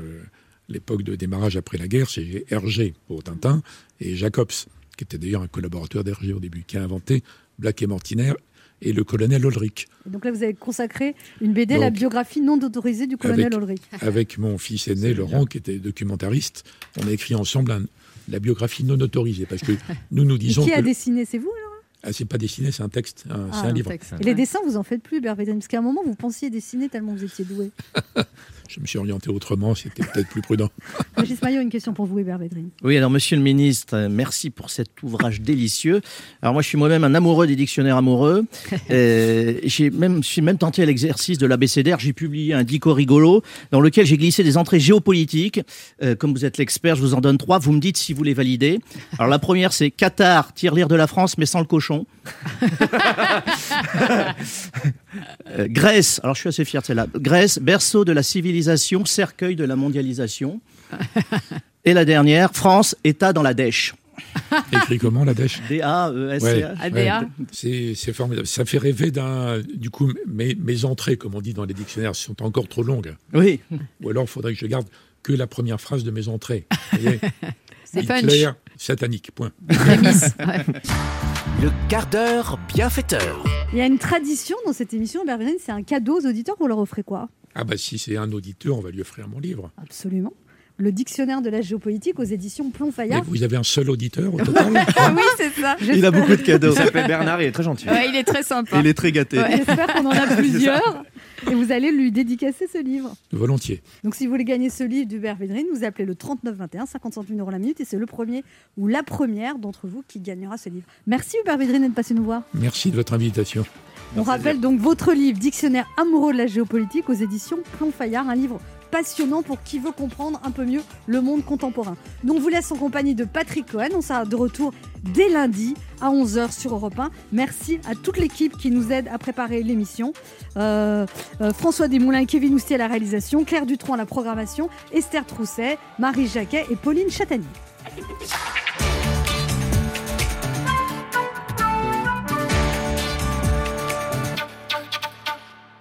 l'époque de démarrage après la guerre, c'est Hergé pour Tintin et Jacobs, qui était d'ailleurs un collaborateur d'Hergé au début, qui a inventé Black et Mortimer et le colonel Ulrich. Et donc là, vous avez consacré une BD, la biographie non autorisée du colonel avec, Ulrich. avec mon fils aîné Laurent, qui était documentariste, on a écrit ensemble un- la biographie non autorisée, parce que nous nous Et disons qui a que dessiné? C'est vous alors ah, c'est pas dessiné, c'est un texte, un- c'est Ah, un livre. Et les dessins, vous en faites plus, Hubert Védrine Parce qu'à un moment, vous pensiez dessiner tellement vous étiez doué. Je me suis orienté autrement, c'était peut-être plus prudent. Régis Maillot, une question pour vous, Hubert Védrine. Oui, alors monsieur le ministre, euh, merci pour cet ouvrage délicieux. Alors moi, je suis moi-même un amoureux des dictionnaires amoureux. Euh, j'ai même, je suis même tenté à l'exercice de l'abécédaire. J'ai publié un dico rigolo dans lequel j'ai glissé des entrées géopolitiques. Euh, comme vous êtes l'expert, je vous en donne trois. Vous me dites si vous les validez. Alors la première, c'est Qatar, tire lire de la France, mais sans le cochon. Euh, Grèce, alors je suis assez fier de celle-là. Grèce, berceau de la civilisation, cercueil de la mondialisation. Et la dernière, France, État dans la dèche. Écrit comment la dèche? D-A-E-S-C-H. Ouais, ouais. C'est c'est formidable. Ça fait rêver d'un. Du coup, mes, mes entrées, comme on dit dans les dictionnaires, sont encore trop longues. Oui. Ou alors, il faudrait que je garde que la première phrase de mes entrées. C'est Hitler, punch. satanique, point. Le quart d'heure bienfaiteur. Il y a une tradition dans cette émission, Védrine, c'est un cadeau aux auditeurs. Vous leur offrez quoi? Ah, bah, si c'est un auditeur, on va lui offrir mon livre. Absolument. Le dictionnaire de la géopolitique aux éditions Plomb Mais Fayard. vous avez un seul auditeur au total oui, c'est ça. Il a beaucoup de cadeaux. Il s'appelle Bernard, il est très gentil. Ouais, il est très sympa. Il est très gâté. Ouais. J'espère qu'on en a plusieurs. Et vous allez lui dédicacer ce livre. Volontiers. Donc si vous voulez gagner ce livre d'Hubert Védrine, vous appelez le 3921, 50 centimes d'euros la minute, et c'est le premier ou la première d'entre vous qui gagnera ce livre. Merci Hubert Védrine d'être passé nous voir. Merci de votre invitation. On rappelle donc votre livre Dictionnaire amoureux de la géopolitique aux éditions Plomb Fayard, un livre passionnant pour qui veut comprendre un peu mieux le monde contemporain. On vous laisse en compagnie de Patrick Cohen, on sera de retour dès lundi à 11h sur Europe 1. Merci à toute l'équipe qui nous aide à préparer l'émission. Euh, euh, François Desmoulins et Kevin Oustier à la réalisation, Claire Dutronc à la programmation, Esther Trousset, Marie Jacquet et Pauline Chatanier.